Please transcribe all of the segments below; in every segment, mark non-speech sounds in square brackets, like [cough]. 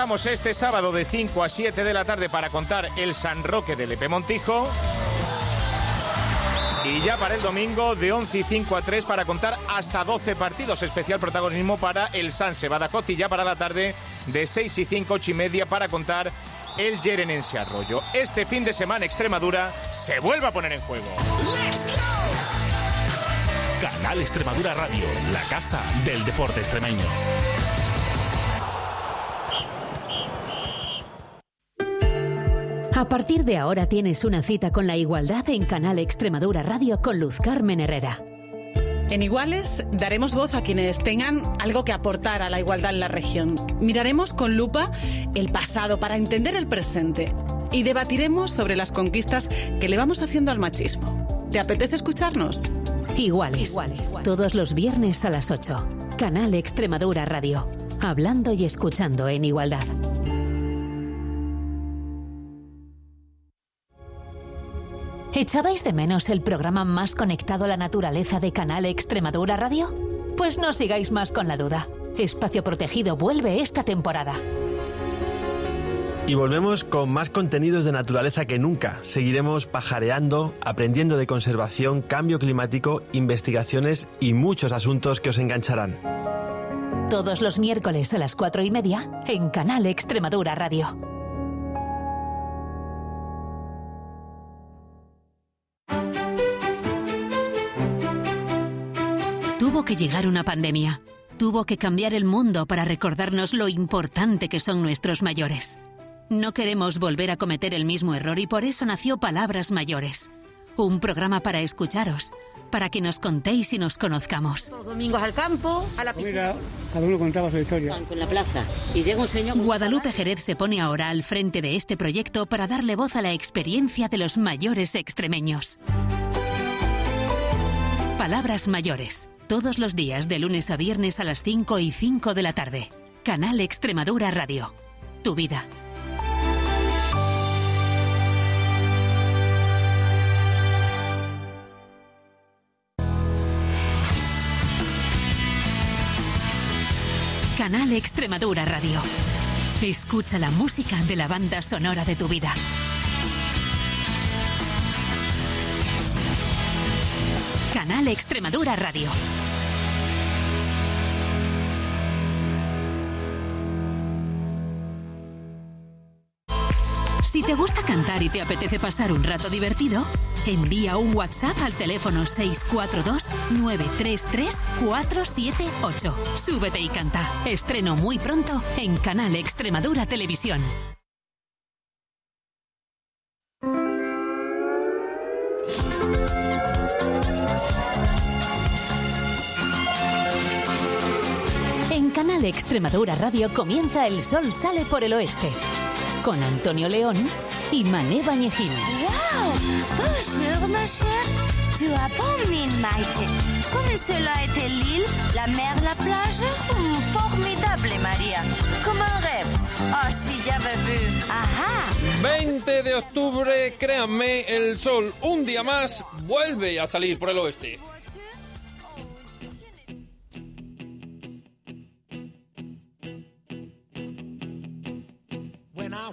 arrancamos este sábado de 5 a 7 de la tarde para contar el San Roque de Lepe Montijo. Y ya para el domingo de 11 y 5 a 3 para contar hasta 12 partidos. Especial protagonismo para el San Sebadacoz y ya para la tarde de 6 y 5, 8 y media para contar el Yerenense Arroyo. Este fin de semana Extremadura se vuelve a poner en juego. Canal Extremadura Radio, la casa del deporte extremeño. A partir de ahora tienes una cita con la igualdad en Canal Extremadura Radio con Luz Carmen Herrera. En Iguales daremos voz a quienes tengan algo que aportar a la igualdad en la región. Miraremos con lupa el pasado para entender el presente y debatiremos sobre las conquistas que le vamos haciendo al machismo. ¿Te apetece escucharnos? Iguales. Iguales. Todos los viernes a las 8. Canal Extremadura Radio. Hablando y escuchando en igualdad. ¿Echabais de menos el programa más conectado a la naturaleza de Canal Extremadura Radio? Pues no sigáis más con la duda. Espacio Protegido vuelve esta temporada. Y volvemos con más contenidos de naturaleza que nunca. Seguiremos pajareando, aprendiendo de conservación, cambio climático, investigaciones y muchos asuntos que os engancharán. Todos los miércoles a las cuatro y media en Canal Extremadura Radio. Tuvo que llegar una pandemia. Tuvo que cambiar el mundo para recordarnos lo importante que son nuestros mayores. No queremos volver a cometer el mismo error y por eso nació Palabras Mayores. Un programa para escucharos, para que nos contéis y nos conozcamos. Los domingos al campo, a la piscina. cada uno contaba su historia. En la plaza. Y llega un señor. con- Guadalupe Jerez se pone ahora al frente de este proyecto para darle voz a la experiencia de los mayores extremeños. Palabras mayores. Todos los días de lunes a viernes a las 5 y 5 de la tarde. Canal Extremadura Radio. Tu vida. Canal Extremadura Radio. Escucha la música de la banda sonora de tu vida. Canal Extremadura Radio. Si te gusta cantar y te apetece pasar un rato divertido, envía un WhatsApp al teléfono 642-933-478. Súbete y canta. Estreno muy pronto en Canal Extremadura Televisión. En Canal Extremadura Radio comienza El Sol Sale por el Oeste. Con Antonio León y Mané chère. Tu as bon mine, Maite. Comme cela a été l'île, la mer, la plage Hmm, Formidable, María. Comme un rêve. Oh, si j'avais vu. Ajá 20 de octubre, créanme, el sol un día más vuelve a salir por el oeste.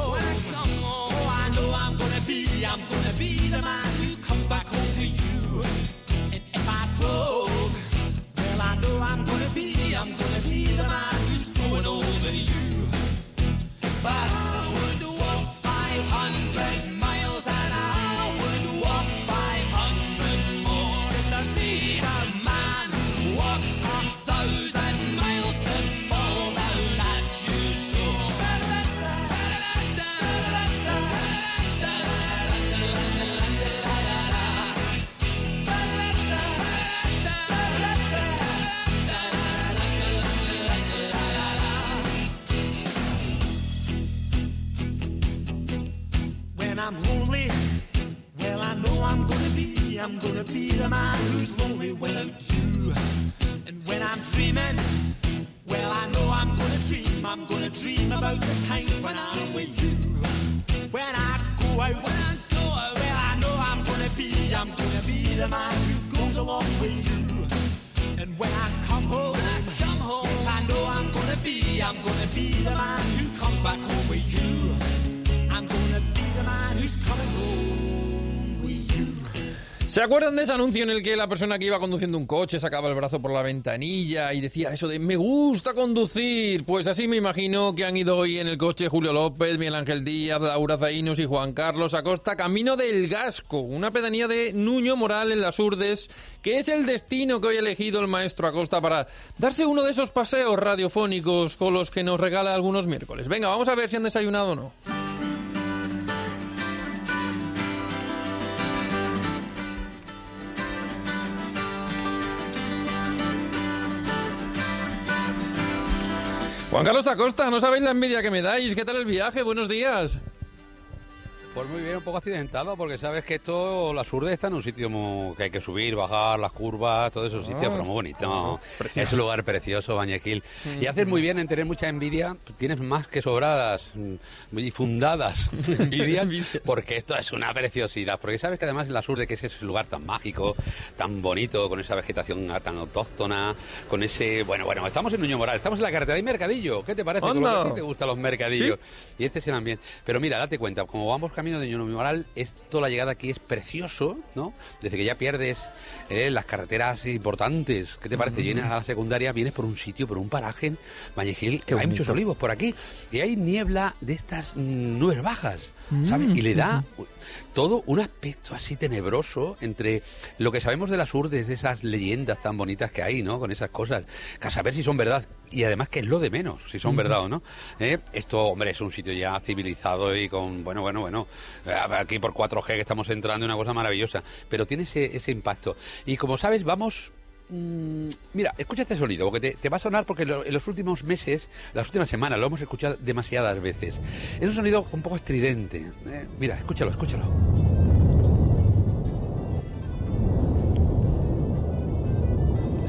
Oh, I know I'm gonna be, I'm gonna be the man who comes back home to you. And if I don't, well, I know I'm gonna be, I'm gonna be the man who's you. But I would walk 500 ¿Se acuerdan de ese anuncio en el que la persona que iba conduciendo un coche sacaba el brazo por la ventanilla y decía eso de me gusta conducir? Pues así me imagino que han ido hoy en el coche Julio López, Miguel Ángel Díaz, Laura Zainos y Juan Carlos Acosta camino del Gasco, una pedanía de Nuño Moral en las Urdes, que es el destino que hoy ha elegido el maestro Acosta para darse uno de esos paseos radiofónicos con los que nos regala algunos miércoles. Venga, vamos a ver si han desayunado o no. Juan Carlos Acosta, no sabéis la envidia que me dais. ¿Qué tal el viaje? Buenos días. Pues muy bien, un poco accidentado, porque sabes que esto, la Surde está en un sitio muy- que hay que subir, bajar, las curvas, todo esos sitios, pero muy bonito. Es un lugar precioso, Bañequil. Y haces muy bien en tener mucha envidia, tienes más que sobradas mm, y fundadas [laughs] envidias, porque esto es una preciosidad. Porque sabes que además en la Surde, que es ese lugar tan mágico, tan bonito, con esa vegetación tan autóctona, con ese. Bueno, bueno, estamos en Nuño Moral, estamos en la carretera, hay mercadillo. ¿Qué te parece? Con lo que a ti Anda. te gustan los mercadillos. Y este serán bien. Pero mira, date cuenta, como vamos camino de Moral, esto, la llegada aquí es precioso, ¿no? Desde que ya pierdes eh, las carreteras importantes, ¿qué te parece? Llenas a la secundaria, vienes por un sitio, por un paraje, Bañegil, que hay bonito. muchos olivos por aquí, y hay niebla de estas mm, nubes bajas, ¿sabes? Mm, Y le da todo un aspecto así tenebroso entre lo que sabemos de las urdes, de esas leyendas tan bonitas que hay, ¿no? Con esas cosas, que a saber si son verdad. Y además que es lo de menos, si son verdad o no. ¿eh? Esto, hombre, es un sitio ya civilizado y con, bueno, bueno, bueno, eh, aquí por 4G que estamos entrando, una cosa maravillosa. Pero tiene ese, ese impacto. Y como sabes, vamos Mm, Mira, escucha este sonido, porque te, te va a sonar porque lo- en los últimos meses, las últimas semanas, lo hemos escuchado demasiadas veces. Es un sonido un poco estridente. eh. Mira, escúchalo, escúchalo.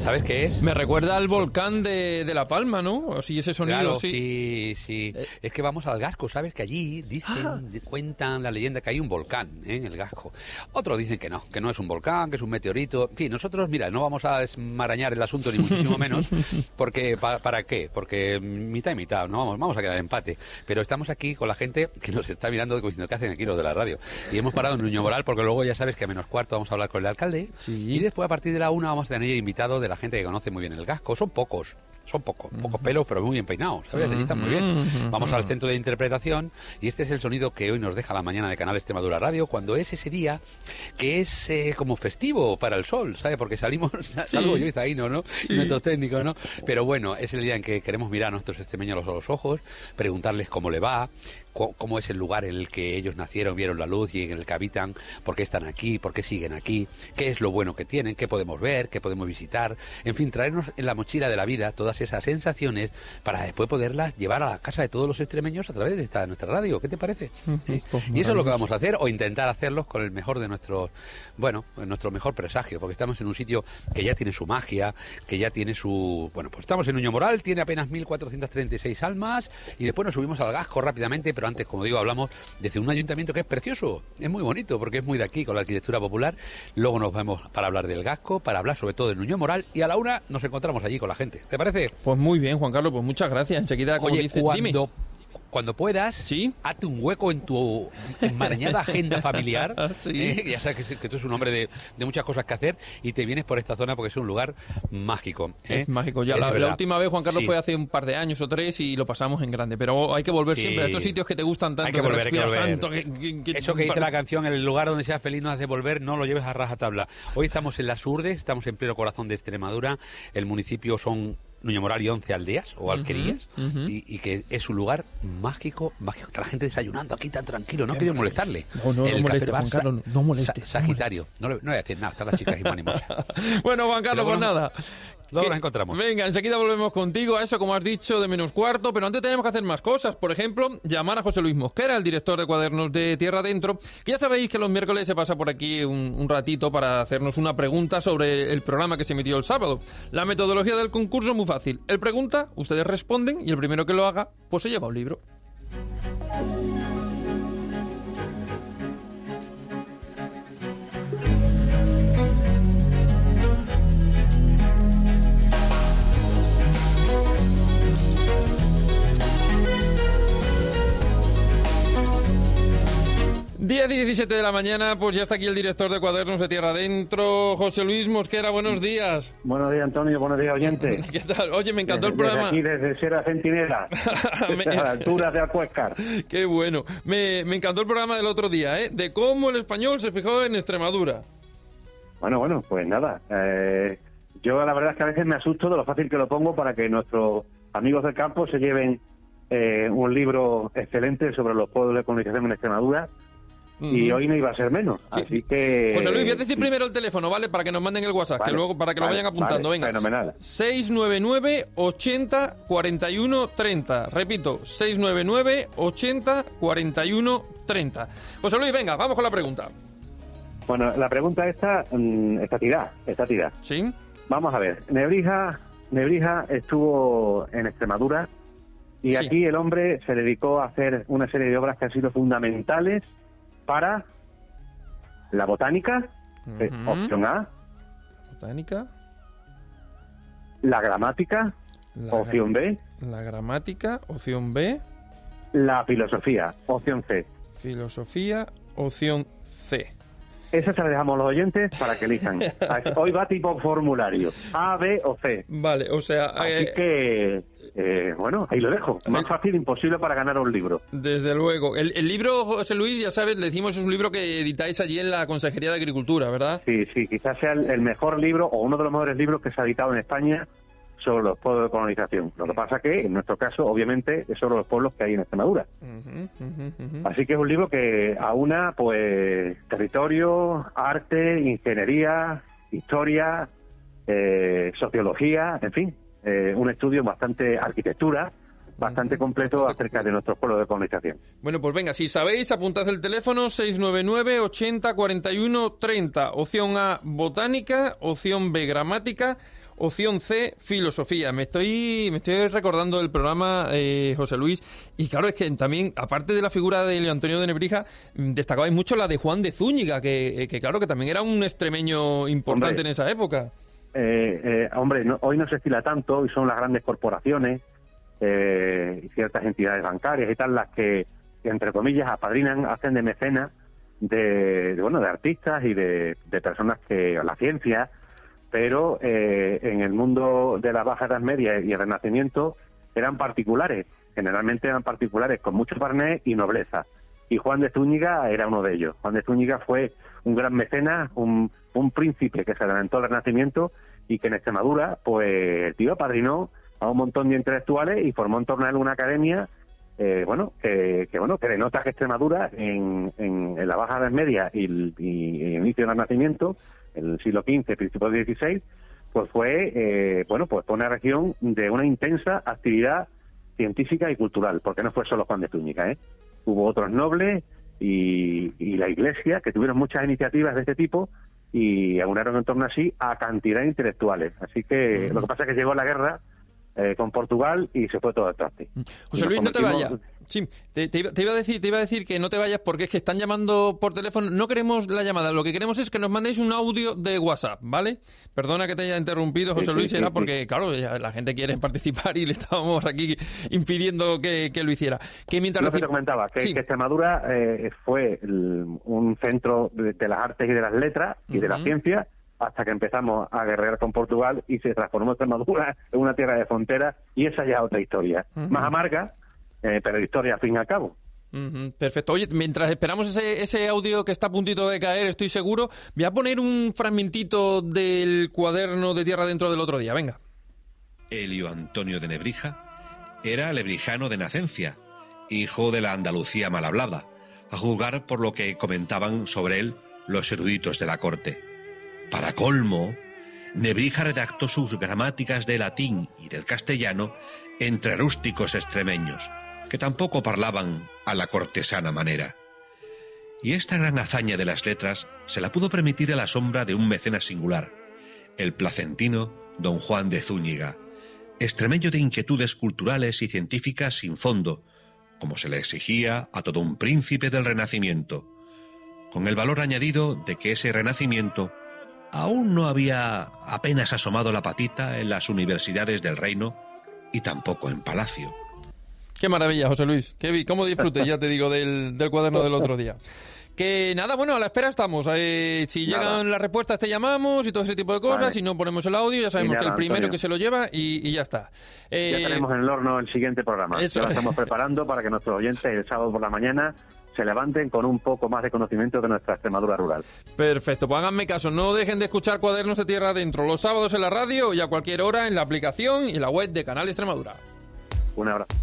¿Sabes qué es? Me recuerda al volcán de, de La Palma, ¿no? Así ese sonido, Claro, sí. sí, sí. Es que vamos al Gasco, ¿sabes? Que allí dicen, Ah. cuentan la leyenda que hay un volcán ¿eh? en el Gasco. Otros dicen que no, que no es un volcán, que es un meteorito. En fin, nosotros, mira, no vamos a desmarañar el asunto ni muchísimo menos, [laughs] porque pa- ¿para qué? Porque mitad y mitad, no vamos, vamos a quedar empate. Pero estamos aquí con la gente que nos está mirando diciendo, ¿qué hacen aquí los de la radio? Y hemos parado en Nuño Moral porque luego ya sabes que a menos cuarto vamos a hablar con el alcalde. Y después a partir de la una vamos a tener invitados de la gente que conoce muy bien el Gasco. Son pocos. Son pocos, pocos pelos, pero muy bien peinados, ¿sabes? Muy bien. Vamos al centro de interpretación y este es el sonido que hoy nos deja la mañana de Canal Extremadura Radio, cuando es ese día que es eh, como festivo para el sol, ¿sabes? Porque salimos, [laughs] salgo yo y Zaino, ¿no? Sí. Nuestros técnicos, ¿no? Pero bueno, es el día en que queremos mirar a nuestros extremeños a los ojos, preguntarles cómo le va, cómo es el lugar en el que ellos nacieron, vieron la luz y en el que habitan, por qué están aquí, por qué siguen aquí, qué es lo bueno que tienen, qué podemos ver, qué podemos visitar, en fin, traernos en la mochila de la vida todas esas sensaciones para después poderlas llevar a la casa de todos los extremeños a través de esta nuestra radio. ¿Qué te parece? Pues y eso es lo que vamos a hacer o intentar hacerlos con el mejor de nuestros, bueno, nuestro mejor presagio, porque estamos en un sitio que ya tiene su magia, que ya tiene su, bueno, pues estamos en Nuño Moral, tiene apenas 1436 almas y después nos subimos al Gasco rápidamente, pero antes, como digo, hablamos desde un ayuntamiento que es precioso, es muy bonito porque es muy de aquí con la arquitectura popular. Luego nos vemos para hablar del Gasco, para hablar sobre todo de Nuño Moral y a la una nos encontramos allí con la gente. ¿Te parece? Pues muy bien, Juan Carlos, pues muchas gracias. Enseguida, como Oye, dice, dime. Cuando, puedas, hazte un hueco en tu enmarañada agenda familiar. [laughs] Sí. ¿eh? Ya sabes que, que tú eres un hombre de, de muchas cosas que hacer y te vienes por esta zona porque es un lugar mágico. ¿eh? Es mágico. Ya Es la, última vez, Juan Carlos, Sí. fue hace un par de años o tres y lo pasamos en grande. Pero hay que volver Sí. siempre a estos sitios que te gustan tanto, Hay que volver, hay que volver. tanto. que- que- Eso que dice la canción, el lugar donde seas feliz no has de volver, no lo lleves a rajatabla. Hoy estamos en las Urdes, estamos en pleno corazón de Extremadura. El municipio son Nuño Moral y 11 aldeas o alquerías. ujú. y, y que es un lugar mágico, mágico. Está la gente desayunando aquí tan tranquilo, no quiero molestarle. No, no, no El moleste, café Juan Carlos, no- no moleste, Sa- Sagitario, no, le- no voy a decir nada, están las chicas y. [laughs] Bueno, Juan Carlos, pues nada. Luego Que- nos encontramos. Venga, enseguida volvemos contigo a eso, como has dicho, de menos cuarto, pero antes tenemos que hacer más cosas. Por ejemplo, llamar a José Luis Mosquera, el director de cuadernos de Tierra Adentro, que ya sabéis que los miércoles se pasa por aquí un, un ratito para hacernos una pregunta sobre el programa que se emitió el sábado. La metodología del concurso es muy fácil. Él pregunta, ustedes responden y el primero que lo haga, pues se lleva un libro. Día 17 de la mañana, pues ya está aquí el director de cuadernos de Tierra Adentro, José Luis Mosquera, buenos días. Buenos días, Antonio. Buenos días, oyente. [laughs] ¿Qué tal? Oye, me encantó el Desde programa. aquí, desde Sierra Centinela, desde [laughs] a la altura de Alcuéscar. [laughs] Qué bueno. Me, me encantó el programa del otro día, ¿eh? De cómo el español se fijó en Extremadura. Bueno, bueno, pues nada. eh, yo la verdad es que a veces me asusto de lo fácil que lo pongo para que nuestros amigos del campo se lleven eh, un libro excelente sobre los pueblos de colonización en Extremadura. Y hoy no iba a ser menos. Así que. José Luis, voy a decir primero el teléfono, ¿vale? Para que nos manden el WhatsApp, que luego para que lo vayan apuntando. vale, Venga. fenomenal. 699 80 41 30. Repito, 699 80 41 30. José Luis, venga, vamos con la pregunta. Bueno, la pregunta esta mm, está tirada, está tirada. ¿Sí? Vamos a ver. Nebrija, Nebrija estuvo en Extremadura y Sí. aquí el hombre se dedicó a hacer una serie de obras que han sido fundamentales para la botánica, eh, opción A, Botánica, la gramática, la, opción B, la gramática, opción B, la filosofía, opción C. filosofía, opción C. Esa se la dejamos a los oyentes para que elijan. [laughs] Hoy va tipo formulario, A, B o C. Vale, o sea, Así eh, que, eh, bueno, ahí lo dejo. Más fácil imposible para ganar un libro. desde luego. El, el libro, José Luis, ya sabes, le decimos, es un libro que editáis allí en la Consejería de Agricultura, ¿verdad? Sí, sí, quizás sea el, el mejor libro o uno de los mejores libros que se ha editado en España sobre los pueblos de colonización. Lo que pasa que, en nuestro caso, obviamente, es sobre los pueblos que hay en Extremadura. Así que es un libro que aúna, pues, territorio, arte, ingeniería, historia, eh, sociología, en fin, eh, un estudio bastante arquitectura, bastante completo acerca de nuestros pueblos de colonización. Bueno, pues venga, si sabéis, apuntad el teléfono 699 80 41 30. Opción A, botánica. Opción B, gramática. Opción C, filosofía. Me estoy, me estoy recordando del programa, eh, José Luis, y claro, es que también, aparte de la figura de Leo Antonio de Nebrija, mm, destacabais mucho la de Juan de Zúñiga, que, eh, que claro, que también era un extremeño importante Hombre. en esa época. Eh, eh, hombre, no- hoy no se estila tanto, hoy son las grandes corporaciones eh, y ciertas entidades bancarias y tal las que, entre comillas, apadrinan, hacen de mecenas de, bueno, de artistas y de, de personas que, la ciencia, pero eh, en el mundo de la Baja Edad Media y el Renacimiento eran particulares, generalmente eran particulares con mucho parné y nobleza. Y Juan de Zúñiga era uno de ellos. Juan de Zúñiga fue un gran mecenas, un, un príncipe que se adelantó al Renacimiento y que en Extremadura, pues el tío apadrinó a un montón de intelectuales y formó en torno a él una academia, eh, bueno, que, que, bueno, que denota que Extremadura en, en, la Baja Edad Media y el, inicio del Renacimiento, el siglo XV, principios XVI, pues fue, eh, bueno, pues fue una región de una intensa actividad científica y cultural, porque no fue solo Juan de Zúñiga, ¿eh? Hubo otros nobles y la Iglesia que tuvieron muchas iniciativas de este tipo y aunaron en torno así a cantidad de intelectuales. Así que lo que pasa es que llegó la guerra eh, con Portugal y se fue todo al traste. José Y nos Luis, no te vayas. Sí, te, te iba, te iba a decir, te iba a decir que no te vayas porque es que están llamando por teléfono. No queremos la llamada, lo que queremos es que nos mandéis un audio de WhatsApp, ¿vale? Perdona que te haya interrumpido, José Sí, Luis, sí, era sí, porque, claro, ya la gente quiere [laughs] participar y le estábamos aquí impidiendo que, que lo hiciera. Que mientras Lo que te comentaba, que, que Extremadura eh, fue el- un centro de, de las artes y de las letras y de la ciencia hasta que empezamos a guerrear con Portugal y se transformó Extremadura [laughs] en una tierra de frontera y esa ya es otra historia, más amarga, eh, pero historia al fin y al cabo. Perfecto. Oye, mientras esperamos ese, ese audio que está a puntito de caer, estoy seguro, voy a poner un fragmentito del cuaderno de Tierra Dentro del otro día. Venga. Elio Antonio de Nebrija era lebrijano de nacencia, hijo de la Andalucía mal hablada, a juzgar por lo que comentaban sobre él los eruditos de la corte. Para colmo, Nebrija redactó sus gramáticas de latín y del castellano entre rústicos extremeños, que tampoco parlaban a la cortesana manera. Y esta gran hazaña de las letras se la pudo permitir a la sombra de un mecenas singular, el placentino don Juan de Zúñiga, extremeño de inquietudes culturales y científicas sin fondo, como se le exigía a todo un príncipe del Renacimiento, con el valor añadido de que ese Renacimiento aún no había apenas asomado la patita en las universidades del reino y tampoco en palacio. Qué maravilla, José Luis. Qué, ¿Cómo disfrute, ya te digo, del, del cuaderno del otro día? Que nada, bueno, a la espera estamos. Eh, si llegan las respuestas te llamamos y todo ese tipo de cosas. Si no ponemos el audio, ya sabemos que el primero que se lo lleva y, ya está. Eh, ya tenemos en el horno el siguiente programa. Eso. Ya lo estamos preparando para que nuestros oyentes el sábado por la mañana se levanten con un poco más de conocimiento de nuestra Extremadura rural. Perfecto, pues háganme caso, no dejen de escuchar Cuadernos de Tierra Adentro los sábados en la radio y a cualquier hora en la aplicación y la web de Canal Extremadura. Un abrazo.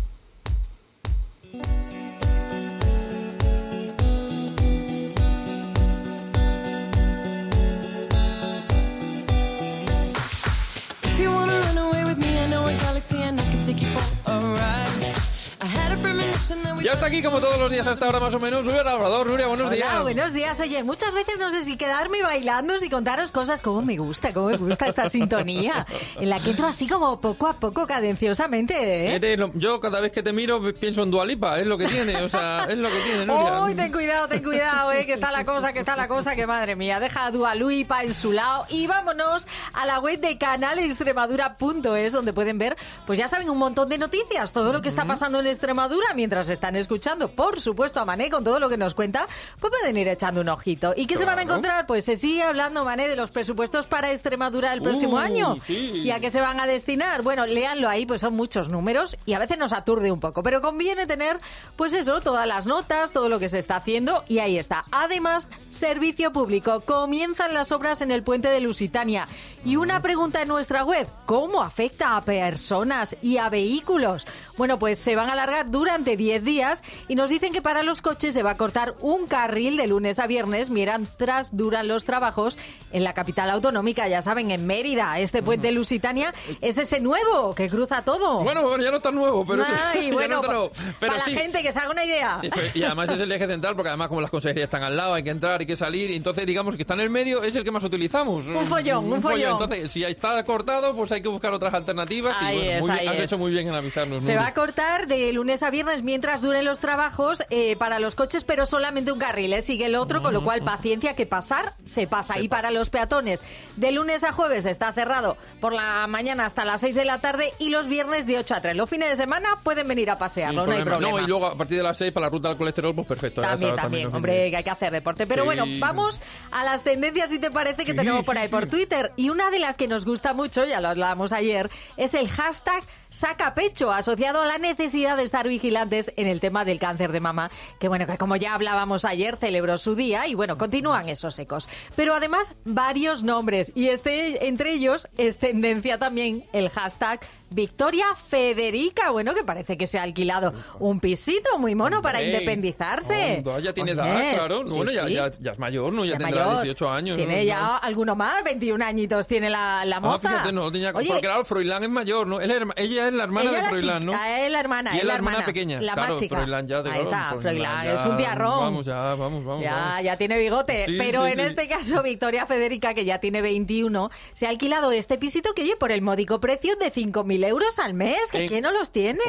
Ya está aquí como todos los días hasta ahora más o menos Nuria Labrador. Nuria, buenos Hola, días. buenos días. Oye, muchas veces no sé si quedarme bailando, si contaros cosas como me gusta, como me gusta esta sintonía, en la que entro así como poco a poco, cadenciosamente. ¿eh? yo cada vez que te miro pienso en Dualipa, es lo que tiene, o sea, es lo que tiene, Nuria. Uy, ten cuidado, ten cuidado, eh, que está la cosa, que está la cosa, que madre mía, deja a Dualipa en su lado y vámonos a la web de canalextremadura.es donde pueden ver, pues ya saben, un montón de noticias, todo lo que está pasando en Extremadura mientras están escuchando, por supuesto, a Mané con todo lo que nos cuenta, pues pueden ir echando un ojito. ¿Y qué se van a encontrar? Pues se sigue hablando, Mané, de los presupuestos para Extremadura el próximo Uh, año. sí. ¿Y a qué se van a destinar? Bueno, léanlo ahí, pues son muchos números y a veces nos aturde un poco, pero conviene tener, pues eso, todas las notas, todo lo que se está haciendo y ahí está. Además, servicio público. Comienzan las obras en el puente de Lusitania. Y una pregunta en nuestra web, ¿cómo afecta a personas y a vehículos? Bueno, pues se van a alargar durante 10 días y nos dicen que para los coches se va a cortar un carril de lunes a viernes mientras duran los trabajos en la capital autonómica, ya saben, en Mérida. Este puente de Lusitania es ese nuevo que cruza todo. Bueno, bueno, ya no está nuevo, pero, Ay, [laughs] ya bueno, no está nuevo. Pero para sí. la gente que se haga una idea. Y, y además es el eje central, porque además como las consejerías están al lado, hay que entrar, hay que salir, y entonces digamos que está en el medio, es el que más utilizamos. Un follón, un follón. Entonces, si está cortado, pues hay que buscar otras alternativas. Ahí y bueno, es, muy bien, has es. hecho muy bien en avisarnos. Se va a cortar de lunes a viernes mientras duren los trabajos eh, para los coches, pero solamente un carril, ¿eh? sigue el otro, con lo cual paciencia que pasar se pasa. y para los peatones, de lunes a jueves está cerrado por la mañana hasta las 6 de la tarde y los viernes de 8 a 3. Los fines de semana pueden venir a pasearlo, no hay problema. No, y luego a partir de las 6 para la ruta del colesterol, pues perfecto. También, sabes, también, nos hombre, que hay que hacer deporte. Pero Sí. bueno, vamos a las tendencias, si te parece, que Sí, tenemos por sí, ahí por sí. Twitter. Y una de las que nos gusta mucho, ya lo hablábamos ayer, es el hashtag saca pecho, asociado a la necesidad de estar vigilantes en el tema del cáncer de mama, que bueno, que como ya hablábamos ayer, celebró su día y bueno, continúan esos ecos. Pero además, varios nombres, y este entre ellos es tendencia también el hashtag Victoria Federica, bueno, que parece que se ha alquilado un pisito muy mono para Ey, independizarse. ya tiene edad, claro. sí, bueno, ya, sí. ya, ya es mayor, ¿no? Ya, Ya tendrá mayor. 18 años. Tiene ¿no? ya alguno más, 21 añitos tiene la, la moza. Ah, fíjate, no, tenía, Oye, porque claro, Froilán es mayor, ¿no? Él es ella es la hermana ella de Froilán, ¿no? es la hermana, Y es es la hermana pequeña. La claro, más chica. Froilán ya, de Ahí está, Froilán, es un tiarrón. Vamos, ya, vamos, vamos. Ya, vamos. ya tiene bigote. Sí, Pero en este caso, Victoria Federica, que ya tiene 21, se ha alquilado este pisito que, oye, por el módico precio de 5.000 euros al mes. ¿Que En- quién no los tiene?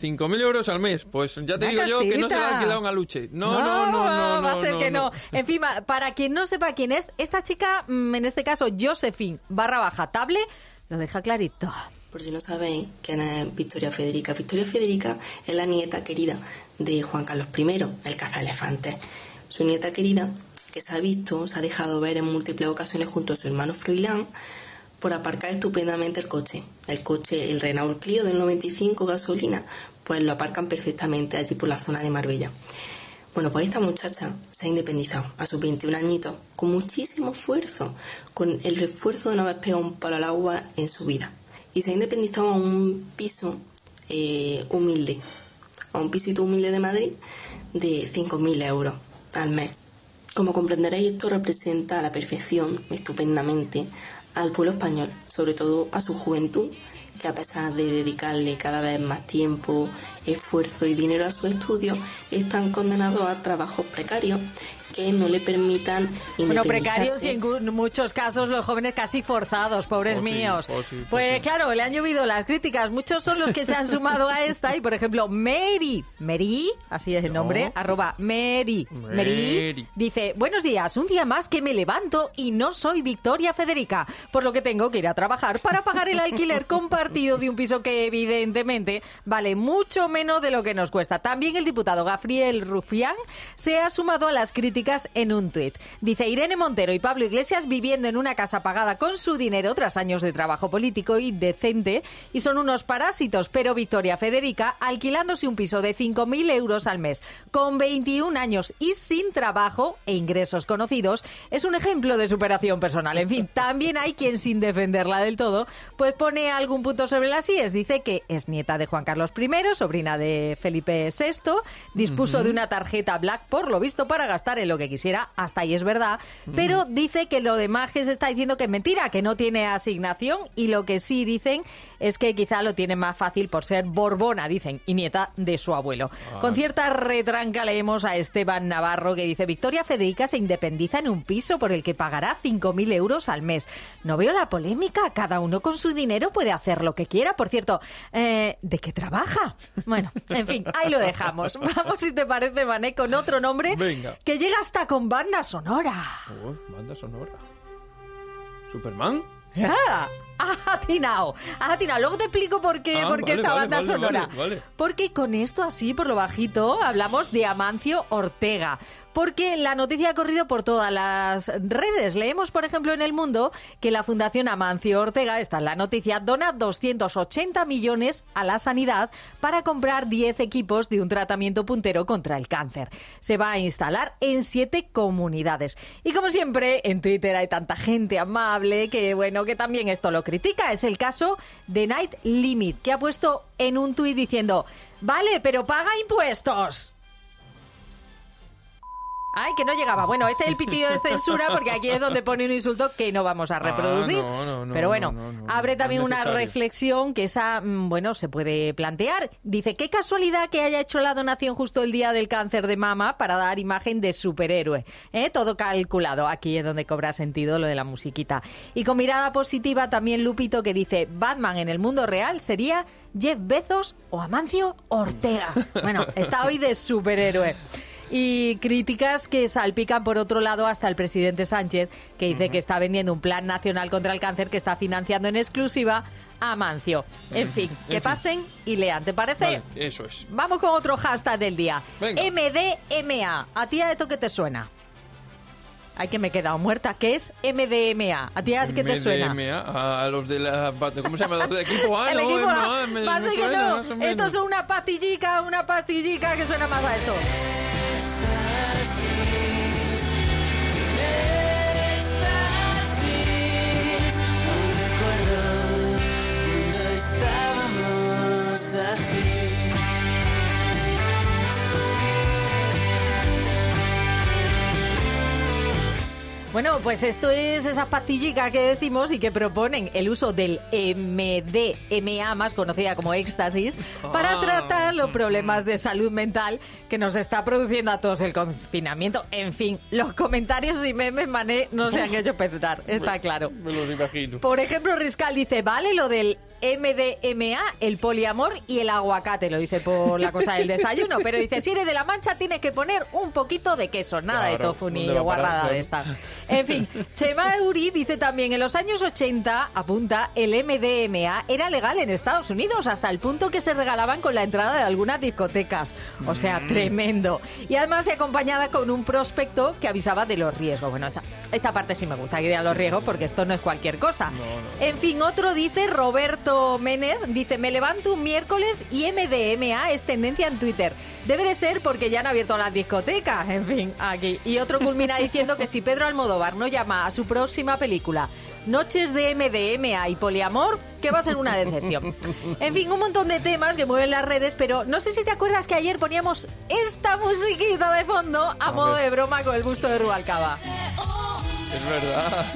5.000 euros al mes. Pues ya te Una digo yo que no se casita. ha alquilado un aluche. No, no, no, no. va a ser no, que no. no. En fin, para quien no sepa quién es, esta chica, mm, en este caso, Josephine barra baja table, lo deja clarito. Por si no sabéis quién es Victoria Federica. Victoria Federica es la nieta querida de Juan Carlos I, el cazaelefantes. Su nieta querida, que se ha visto, se ha dejado ver en múltiples ocasiones junto a su hermano Froilán por aparcar estupendamente el coche. El coche, el Renault Clio del 95 gasolina, pues lo aparcan perfectamente allí por la zona de Marbella. Bueno, pues esta muchacha se ha independizado a sus 21 añitos con muchísimo esfuerzo, con el esfuerzo de no haber pegado un palo al agua en su vida. Y se ha independizado a un piso eh, humilde, a un pisito humilde de Madrid de 5.000 euros al mes. Como comprenderéis, esto representa a la perfección, estupendamente, al pueblo español, sobre todo a su juventud, que a pesar de dedicarle cada vez más tiempo, esfuerzo y dinero a su estudio, están condenados a trabajos precarios que no le permitan Bueno, precarios y en muchos casos los jóvenes casi forzados, pobres Oh, sí, míos. oh, sí, oh, pues sí. claro, le han llovido las críticas. Muchos son los que se han [laughs] sumado a esta y, por ejemplo, Mary, Mary, así es el nombre, arroba Mary, Mary, Mary. dice, buenos días, un día más que me levanto y no soy Victoria Federica, por lo que tengo que ir a trabajar para pagar el alquiler compartido de un piso que evidentemente vale mucho menos de lo que nos cuesta. También el diputado Gabriel Rufián se ha sumado a las críticas en un tuit. Dice Irene Montero y Pablo Iglesias viviendo en una casa pagada con su dinero tras años de trabajo político y decente y son unos parásitos, pero Victoria Federica alquilándose un piso de 5.000 euros al mes con 21 años y sin trabajo e ingresos conocidos es un ejemplo de superación personal. En fin, también hay quien sin defenderla del todo pues pone algún punto sobre las IES. Dice que es nieta de Juan Carlos I, sobrina de Felipe VI, dispuso Ujú. de una tarjeta Black por lo visto para gastar en lo que quisiera, hasta ahí es verdad, pero dice que lo demás que se está diciendo que es mentira, que no tiene asignación y lo que sí dicen es que quizá lo tiene más fácil por ser Borbona, dicen, y nieta de su abuelo. Ah. Con cierta retranca leemos a Esteban Navarro que dice, Victoria Federica se independiza en un piso por el que pagará 5.000 euros al mes. No veo la polémica, cada uno con su dinero puede hacer lo que quiera. Por cierto, eh, ¿de qué trabaja? Bueno, en fin, ahí lo dejamos. [laughs] Vamos, si te parece, Mané, con otro nombre Venga. que llega hasta con banda sonora. Oh, banda sonora. ¿Superman? Ah, [laughs] has atinado, has atinado. Luego te explico por qué, Ah, por qué vale, esta vale, banda vale, sonora. Porque con esto así, por lo bajito, hablamos de Amancio Ortega. Porque la noticia ha corrido por todas las redes. Leemos, por ejemplo, en El Mundo que la Fundación Amancio Ortega, esta es la noticia, dona 280 millones a la sanidad para comprar 10 equipos de un tratamiento puntero contra el cáncer. Se va a instalar en siete comunidades. Y como siempre, en Twitter hay tanta gente amable que, bueno, que también esto lo critica. Es el caso de Night Limit, que ha puesto en un tuit diciendo, vale, pero paga impuestos. Ay, que no llegaba. Bueno, este es el pitido de censura porque aquí es donde pone un insulto que no vamos a reproducir. Ah, no, no, no, Pero bueno, no, no, no, abre también una reflexión que esa, mm, bueno, se puede plantear. Dice, qué casualidad que haya hecho la donación justo el día del cáncer de mama para dar imagen de superhéroe. ¿eh? Todo calculado. Aquí es donde cobra sentido lo de la musiquita. Y con mirada positiva también Lupito que dice, Batman en el mundo real sería Jeff Bezos o Amancio Ortega. Bueno, está hoy de superhéroe. Y críticas que salpican por otro lado hasta el presidente Sánchez, que dice que está vendiendo un plan nacional contra el cáncer que está financiando en exclusiva a Amancio. En fin, en que fin. pasen y lean, ¿te parece? Vale, eso es. Vamos con otro hashtag del día. Venga. MDMA. ¿A ti a esto qué te suena? Ay, que me he quedado muerta. ¿Qué es MDMA? ¿A ti a qué te suena? MDMA, a los de la... ¿Cómo se llama? Del equipo [laughs] A, El ¿no? equipo A. Me- que no. Esto es una pastillica, una pastillica que suena más a esto. Así. Bueno, pues esto es esa pastillica que decimos y que proponen el uso del MDMA, más conocida como éxtasis, para Ah. tratar los problemas de salud mental que nos está produciendo a todos el confinamiento. En fin, los comentarios y memes, mané, no se han hecho pensar, está claro. Me los imagino. Por ejemplo, Riscal dice, vale lo del MDMA, el poliamor y el aguacate, lo dice por la cosa del desayuno, pero dice, si eres de la mancha tienes que poner un poquito de queso, nada de tofu ni guarrada de estas. En fin, Chema Uri dice también, en los años 80, apunta, el MDMA era legal en Estados Unidos, hasta el punto que se regalaban con la entrada de algunas discotecas. O sea, Mm. tremendo. Y además se acompañada con un prospecto que avisaba de los riesgos. Bueno, esta, esta parte sí me gusta, que diga los riesgos, porque esto no es cualquier cosa. En fin, otro dice, Roberto Ménez, dice, me levanto un miércoles y MDMA es tendencia en Twitter. Debe de ser porque ya han abierto las discotecas, en fin, aquí. Y otro culmina [laughs] diciendo que si Pedro Almodóvar no llama a su próxima película Noches de MDMA y poliamor, que va a ser una decepción. [laughs] En fin, un montón de temas que mueven las redes, pero no sé si te acuerdas que ayer poníamos esta musiquita de fondo a modo de broma con el busto de Rubalcaba. Es verdad.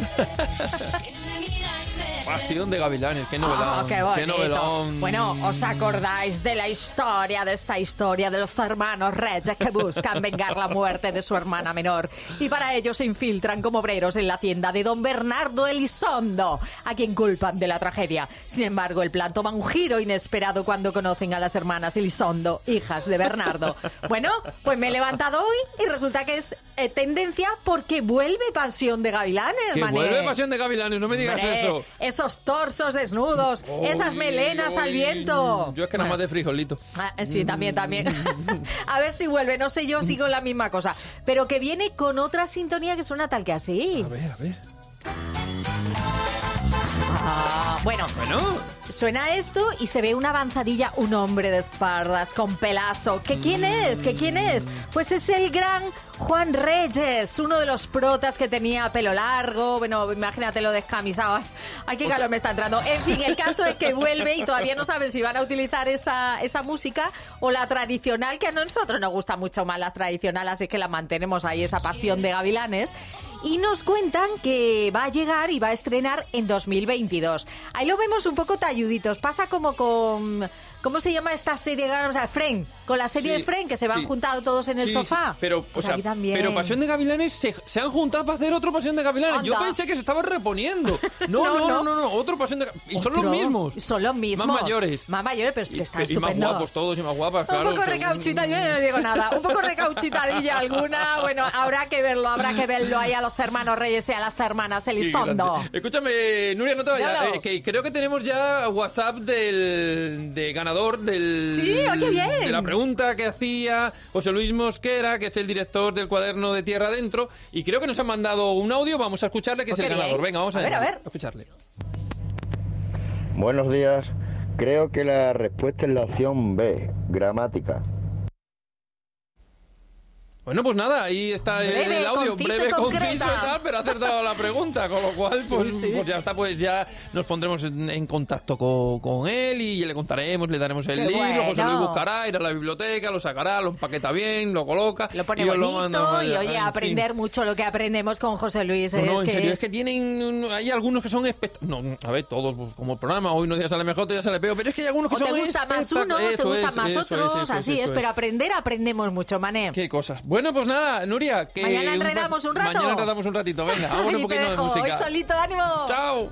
Pasión de Gavilanes, qué novelón. Ah, qué bonito. novelón. Bueno, ¿os acordáis de la historia, de esta historia de los hermanos Reyes que buscan vengar la muerte de su hermana menor? Y para ello se infiltran como obreros en la hacienda de don Bernardo Elizondo, a quien culpan de la tragedia. Sin embargo, el plan toma un giro inesperado cuando conocen a las hermanas Elizondo, hijas de Bernardo. Bueno, pues me he levantado hoy y resulta que es eh, tendencia porque vuelve Pasión de Gavilanes, Que mané. vuelve Pasión de Gavilanes, no me digas Hombre, eso. Esos torsos desnudos, esas melenas al viento. Yo es que nada más de frijolito. Ah, sí, también, también. [laughs] a ver si vuelve, no sé yo, sigo la misma cosa. Pero que viene con otra sintonía que suena tal que así. A ver, a ver. Ah, bueno, Bueno, suena esto y se ve una avanzadilla, un hombre de espaldas con pelazo. ¿Que quién es? ¿Que quién es? Pues es el gran Juan Reyes, uno de los protas que tenía pelo largo. Bueno, imagínatelo descamisado. Ay, Ay, qué calor me está entrando. En fin, el caso es que vuelve y todavía no saben si van a utilizar esa, esa música o la tradicional, que a nosotros nos gusta mucho más la tradicional, así que la mantenemos ahí, esa pasión de gavilanes. Y nos cuentan que va a llegar y va a estrenar en 2022. Ahí lo vemos un poco talluditos. Pasa como con... ¿Cómo se llama esta serie? O sea, Friend. Con la serie Sí, de Friend, que se van sí. juntando todos en el Sí, sofá. pero, o Pues sea, también. pero Pasión de Gavilanes se, se han juntado para hacer otro Pasión de Gavilanes. Yo pensé que se estaba reponiendo. [laughs] No, No, no, no, no. otro Pasión de Gavilanes. Y son los mismos. Son los mismos. Más mayores. Más mayores, pero es que está y, y más guapos todos y más guapas, Un claro. poco según- recauchita, yo no digo nada. Un poco recauchitadilla alguna. Bueno, habrá que verlo, habrá que verlo ahí a los hermanos Reyes y a las hermanas Elizondo. Escúchame, Nuria, no te vayas. Eh, que creo que tenemos ya WhatsApp del de ganador del. Sí, qué bien. De la pregunta que hacía José Luis Mosquera, que es el director del cuaderno de Tierra Adentro. Y creo que nos han mandado un audio. Vamos a escucharle, que es el bien. ganador. Venga, vamos a, A ver, a ver. escucharle. Buenos días. Creo que la respuesta es la opción B, gramática. Bueno, pues nada, ahí está Breve, el audio, conciso breve, conciso y tal, pero ha acertado la pregunta, con lo cual, pues, pues ya está, pues ya nos pondremos en, en contacto con, con él y le contaremos, le daremos el Qué libro, José Luis bueno. buscará, irá a la biblioteca, lo sacará, lo empaqueta bien, lo coloca. Lo pone y bonito manda- y oye, en aprender fin. mucho lo que aprendemos con José Luis. No, es no, en que... serio, es que tienen. Hay algunos que son espectaculares. No, a ver, todos, pues, como el programa, hoy unos días sale mejor, días sale peor, pero es que hay algunos que O te son gusta más uno, te Eso gustan es, más otros, es, así eso es, pero aprender aprendemos mucho, mané. Qué cosas. Bueno, pues nada, Nuria, que... Mañana enredamos un rato. Mañana enredamos un ratito, venga, vamos [laughs] un poquito de música. Hoy solito, ánimo. Chao.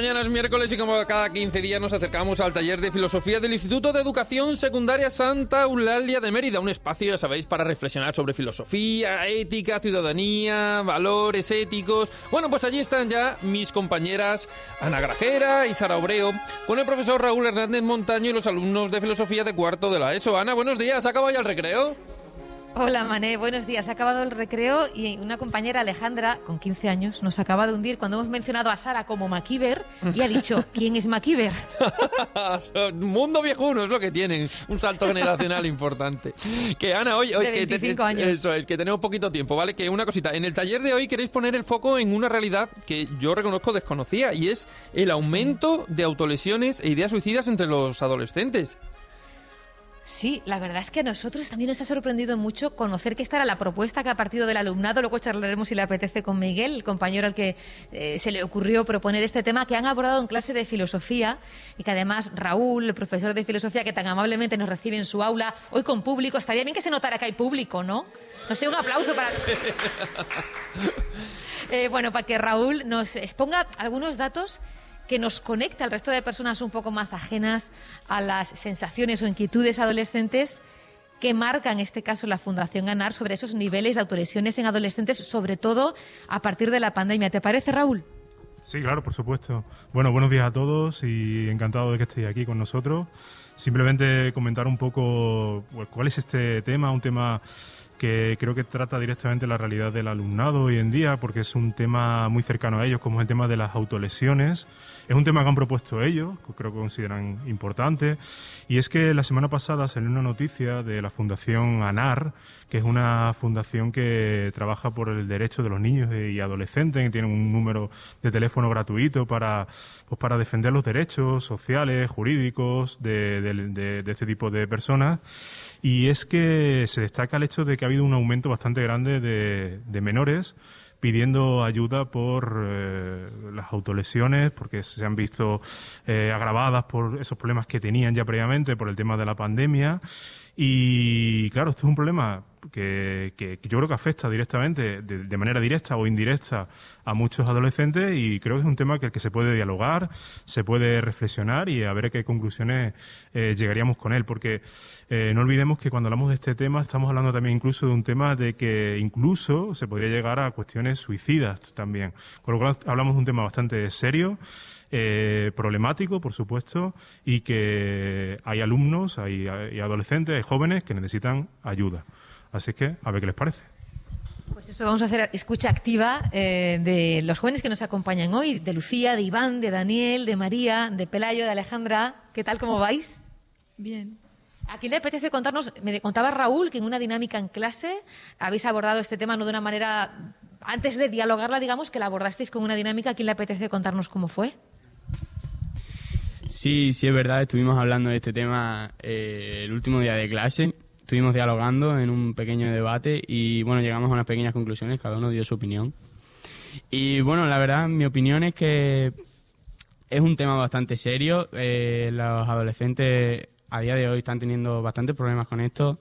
Mañana es miércoles y como cada 15 días nos acercamos al taller de filosofía del Instituto de Educación Secundaria Santa Eulalia de Mérida, un espacio, ya sabéis, para reflexionar sobre filosofía, ética, ciudadanía, valores éticos. Bueno, pues allí están ya mis compañeras Ana Grajera y Sara Obreo, con el profesor Raúl Hernández Montaño y los alumnos de filosofía de cuarto de la ESO. Ana, buenos días, ¿acaba ya el recreo? Hola, Mané. Buenos días. Ha acabado el recreo y una compañera, Alejandra, con 15 años, nos acaba de hundir cuando hemos mencionado a Sara como Maquiver y ha dicho, [laughs] ¿quién es Maquiver? Mundo viejuno es lo que tienen. Un salto generacional importante. Que Ana, hoy, hoy De que, 25 años. Eso es, que tenemos poquito tiempo, ¿vale? Que una cosita. En el taller de hoy queréis poner el foco en una realidad que yo reconozco desconocía y es el aumento de autolesiones e ideas suicidas entre los adolescentes. Sí, la verdad es que a nosotros también nos ha sorprendido mucho conocer que esta era la propuesta que ha partido del alumnado. Luego charlaremos si le apetece con Miguel, el compañero al que eh, se le ocurrió proponer este tema que han abordado en clase de filosofía y que además Raúl, el profesor de filosofía que tan amablemente nos recibe en su aula, hoy con público, estaría bien que se notara que hay público, ¿no? No sé, un aplauso para... [laughs] Eh, bueno, para que Raúl nos exponga algunos datos que nos conecta al resto de personas un poco más ajenas a las sensaciones o inquietudes adolescentes que marca en este caso la Fundación ANAR sobre esos niveles de autolesiones en adolescentes, sobre todo a partir de la pandemia. ¿Te parece, Raúl? Sí, claro, por supuesto. Bueno, buenos días a todos y encantado de que estéis aquí con nosotros. Simplemente comentar un poco pues, cuál es este tema, un tema que creo que trata directamente la realidad del alumnado hoy en día, porque es un tema muy cercano a ellos, como es el tema de las autolesiones. Es un tema que han propuesto ellos, que creo que consideran importante, y es que la semana pasada salió una noticia de la Fundación ANAR, que es una fundación que trabaja por el derecho de los niños y adolescentes, que tiene un número de teléfono gratuito para, pues para defender los derechos sociales, jurídicos de- de- de este tipo de personas. Y es que se destaca el hecho de que ha habido un aumento bastante grande de, menores pidiendo ayuda por eh, las autolesiones, porque se han visto eh, agravadas por esos problemas que tenían ya previamente por el tema de la pandemia. Y claro, esto es un problema que, yo creo que afecta directamente, de, de manera directa o indirecta, a muchos adolescentes y creo que es un tema que, que se puede dialogar, se puede reflexionar y a ver qué conclusiones eh, llegaríamos con él, porque eh, no olvidemos que cuando hablamos de este tema estamos hablando también incluso de un tema de que incluso se podría llegar a cuestiones suicidas también, con lo cual hablamos de un tema bastante serio eh, problemático, por supuesto, y que hay alumnos, hay, hay adolescentes, hay jóvenes que necesitan ayuda. Así que, a ver qué les parece. Pues eso, vamos a hacer escucha activa eh, de los jóvenes que nos acompañan hoy, de Lucía, de Iván, de Daniel, de María, de Pelayo, de Alejandra. ¿Qué tal, cómo vais? Bien. ¿A quién le apetece contarnos? Me contaba Raúl que en una dinámica en clase habéis abordado este tema no de una manera, antes de dialogarla, digamos, que la abordasteis con una dinámica. ¿A quién le apetece contarnos cómo fue? Sí, sí es verdad, estuvimos hablando de este tema eh, el último día de clase, estuvimos dialogando en un pequeño debate y bueno, llegamos a unas pequeñas conclusiones, cada uno dio su opinión. Y bueno, la verdad, mi opinión es que es un tema bastante serio, eh, los adolescentes a día de hoy están teniendo bastantes problemas con esto.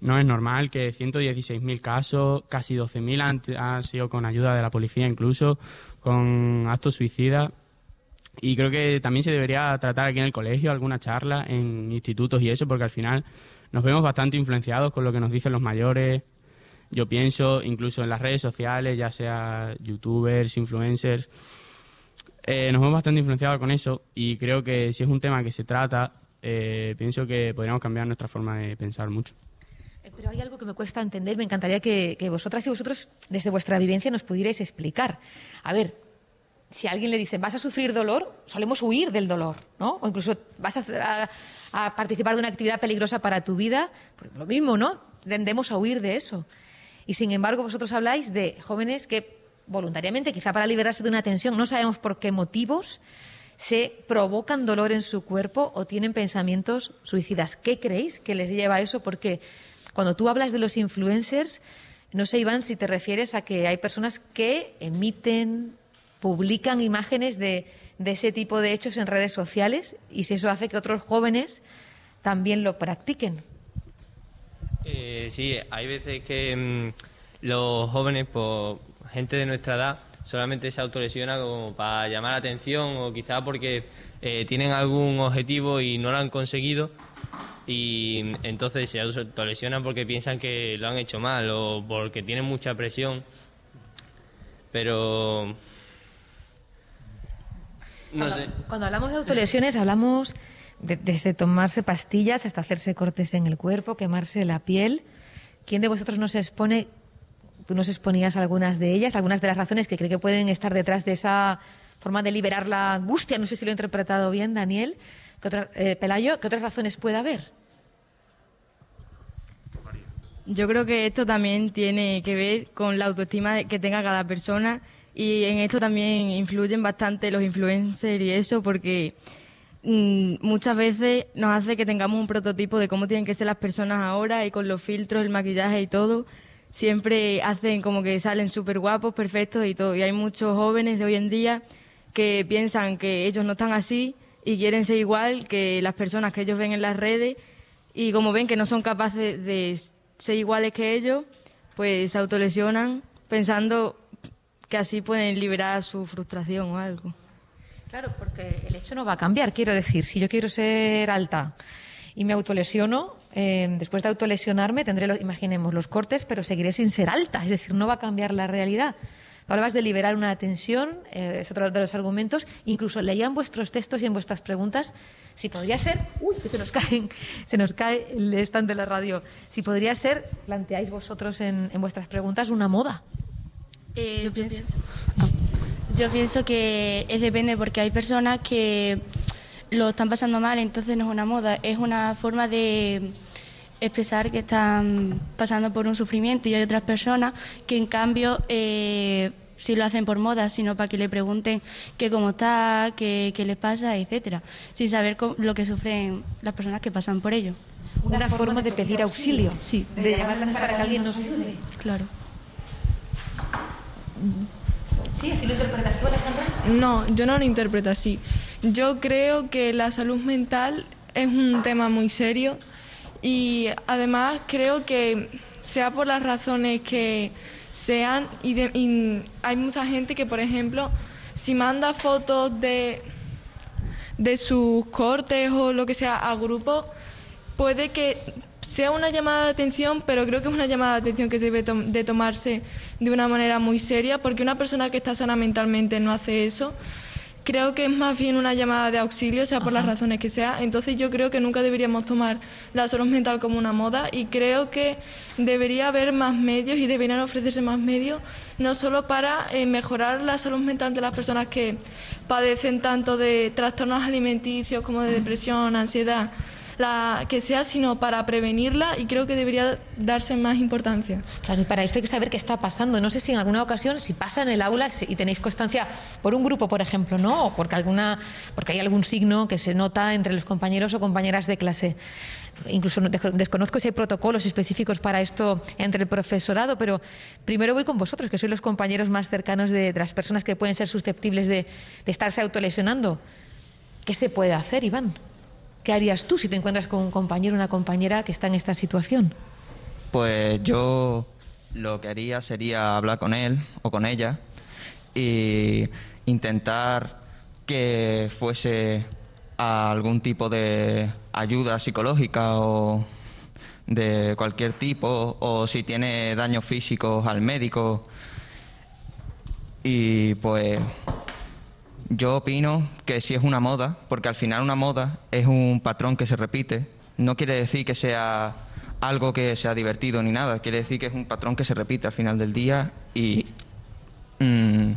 No es normal que 116.000 casos, casi 12.000 han, han sido con ayuda de la policía incluso, con actos suicidas. Y creo que también se debería tratar aquí en el colegio alguna charla en institutos y eso, porque al final nos vemos bastante influenciados con lo que nos dicen los mayores. Yo pienso, incluso en las redes sociales, ya sea youtubers, influencers, eh, nos vemos bastante influenciados con eso y creo que si es un tema que se trata, eh, pienso que podríamos cambiar nuestra forma de pensar mucho. Eh, Pero hay algo que me cuesta entender. Me encantaría que, vosotras y vosotros, desde vuestra vivencia, nos pudierais explicar. A ver, si alguien le dicen vas a sufrir dolor, solemos huir del dolor, ¿no? O incluso vas a- a participar de una actividad peligrosa para tu vida, pues lo mismo, ¿no? Tendemos a huir de eso. Y sin embargo, vosotros habláis de jóvenes que voluntariamente, quizá para liberarse de una tensión, no sabemos por qué motivos, se provocan dolor en su cuerpo o tienen pensamientos suicidas. ¿Qué creéis que les lleva a eso? Porque cuando tú hablas de los influencers, no sé, Iván, si te refieres a que hay personas que emiten, publican imágenes de, de ese tipo de hechos en redes sociales y si eso hace que otros jóvenes también lo practiquen. Eh, sí, hay veces que mm, los jóvenes, por gente de nuestra edad, solamente se autolesiona como para llamar la atención o quizá porque eh, tienen algún objetivo y no lo han conseguido y entonces se autolesionan porque piensan que lo han hecho mal o porque tienen mucha presión. Pero... No Cuando, sé. cuando hablamos de autolesiones, hablamos de- desde tomarse pastillas hasta hacerse cortes en el cuerpo, quemarse la piel. ¿quién de vosotros nos expone? Tú nos exponías algunas de ellas, algunas de las razones que cree que pueden estar detrás de esa forma de liberar la angustia. No sé si lo he interpretado bien, Daniel. ¿Qué otra- eh, Pelayo, ¿qué otras razones puede haber? Yo creo que esto también tiene que ver con la autoestima que tenga cada persona y en esto también influyen bastante los influencers y eso porque mm, muchas veces nos hace que tengamos un prototipo de cómo tienen que ser las personas ahora y con los filtros, el maquillaje y todo. Siempre hacen como que salen súper guapos, perfectos y todo. Y hay muchos jóvenes de hoy en día que piensan que ellos no están así y quieren ser igual que las personas que ellos ven en las redes y como ven que no son capaces de ser iguales que ellos, pues se autolesionan pensando que así pueden liberar su frustración o algo. Claro, porque el hecho no va a cambiar. Quiero decir, si yo quiero ser alta y me autolesiono, eh, después de autolesionarme tendré, los- imaginemos, los cortes, pero seguiré sin ser alta. Es decir, no va a cambiar la realidad. Hablabas de liberar una tensión, eh, es otro de los argumentos. Incluso leía en vuestros textos y en vuestras preguntas si podría ser, uy, que se nos caen, [laughs] se nos cae el stand de la radio. Si podría ser, planteáis vosotros en, en vuestras preguntas una moda. Eh, yo, pienso, yo pienso que es depende porque hay personas que lo están pasando mal, entonces no es una moda, es una forma de expresar que están pasando por un sufrimiento y hay otras personas que en cambio eh, sí lo hacen por moda, sino para que le pregunten que cómo está, qué, qué les pasa, etcétera, sin saber cómo- lo que sufren las personas que pasan por ello. Una forma de pedir auxilio. Sí. De llamarlas para que alguien nos ayude. Claro. Sí, así lo interpretas tú, Alejandra. No, yo no lo interpreto así. Yo creo que la salud mental es un tema muy serio y además creo que sea por las razones que sean y, hay mucha gente que, por ejemplo, si manda fotos de, de sus cortes o lo que sea a grupos, puede que sea una llamada de atención, pero creo que es una llamada de atención que se debe tom- de tomarse de una manera muy seria, porque una persona que está sana mentalmente no hace eso. Creo que es más bien una llamada de auxilio, sea por las razones que sea. Entonces yo creo que nunca deberíamos tomar la salud mental como una moda y creo que debería haber más medios y deberían ofrecerse más medios, no solo para eh, mejorar la salud mental de las personas que padecen tanto de trastornos alimenticios como de depresión, ansiedad, la que sea, sino para prevenirla y creo que debería darse más importancia. Claro, y para esto hay que saber qué está pasando. No sé si en alguna ocasión, si pasa en el aula y tenéis constancia por un grupo, por ejemplo, ¿no? O porque, alguna, porque hay algún signo que se nota entre los compañeros o compañeras de clase. Incluso desconozco si hay protocolos específicos para esto entre el profesorado, pero primero voy con vosotros, que sois los compañeros más cercanos de, de las personas que pueden ser susceptibles de, de estarse autolesionando. ¿Qué se puede hacer, Iván? ¿Qué harías tú si te encuentras con un compañero o una compañera que está en esta situación? Pues yo lo que haría sería hablar con él o con ella y intentar que fuese a algún tipo de ayuda psicológica o de cualquier tipo o si tiene daños físicos al médico y pues yo opino que sí es una moda, porque al final una moda es un patrón que se repite. No quiere decir que sea algo que sea divertido ni nada, quiere decir que es un patrón que se repite al final del día y, mm,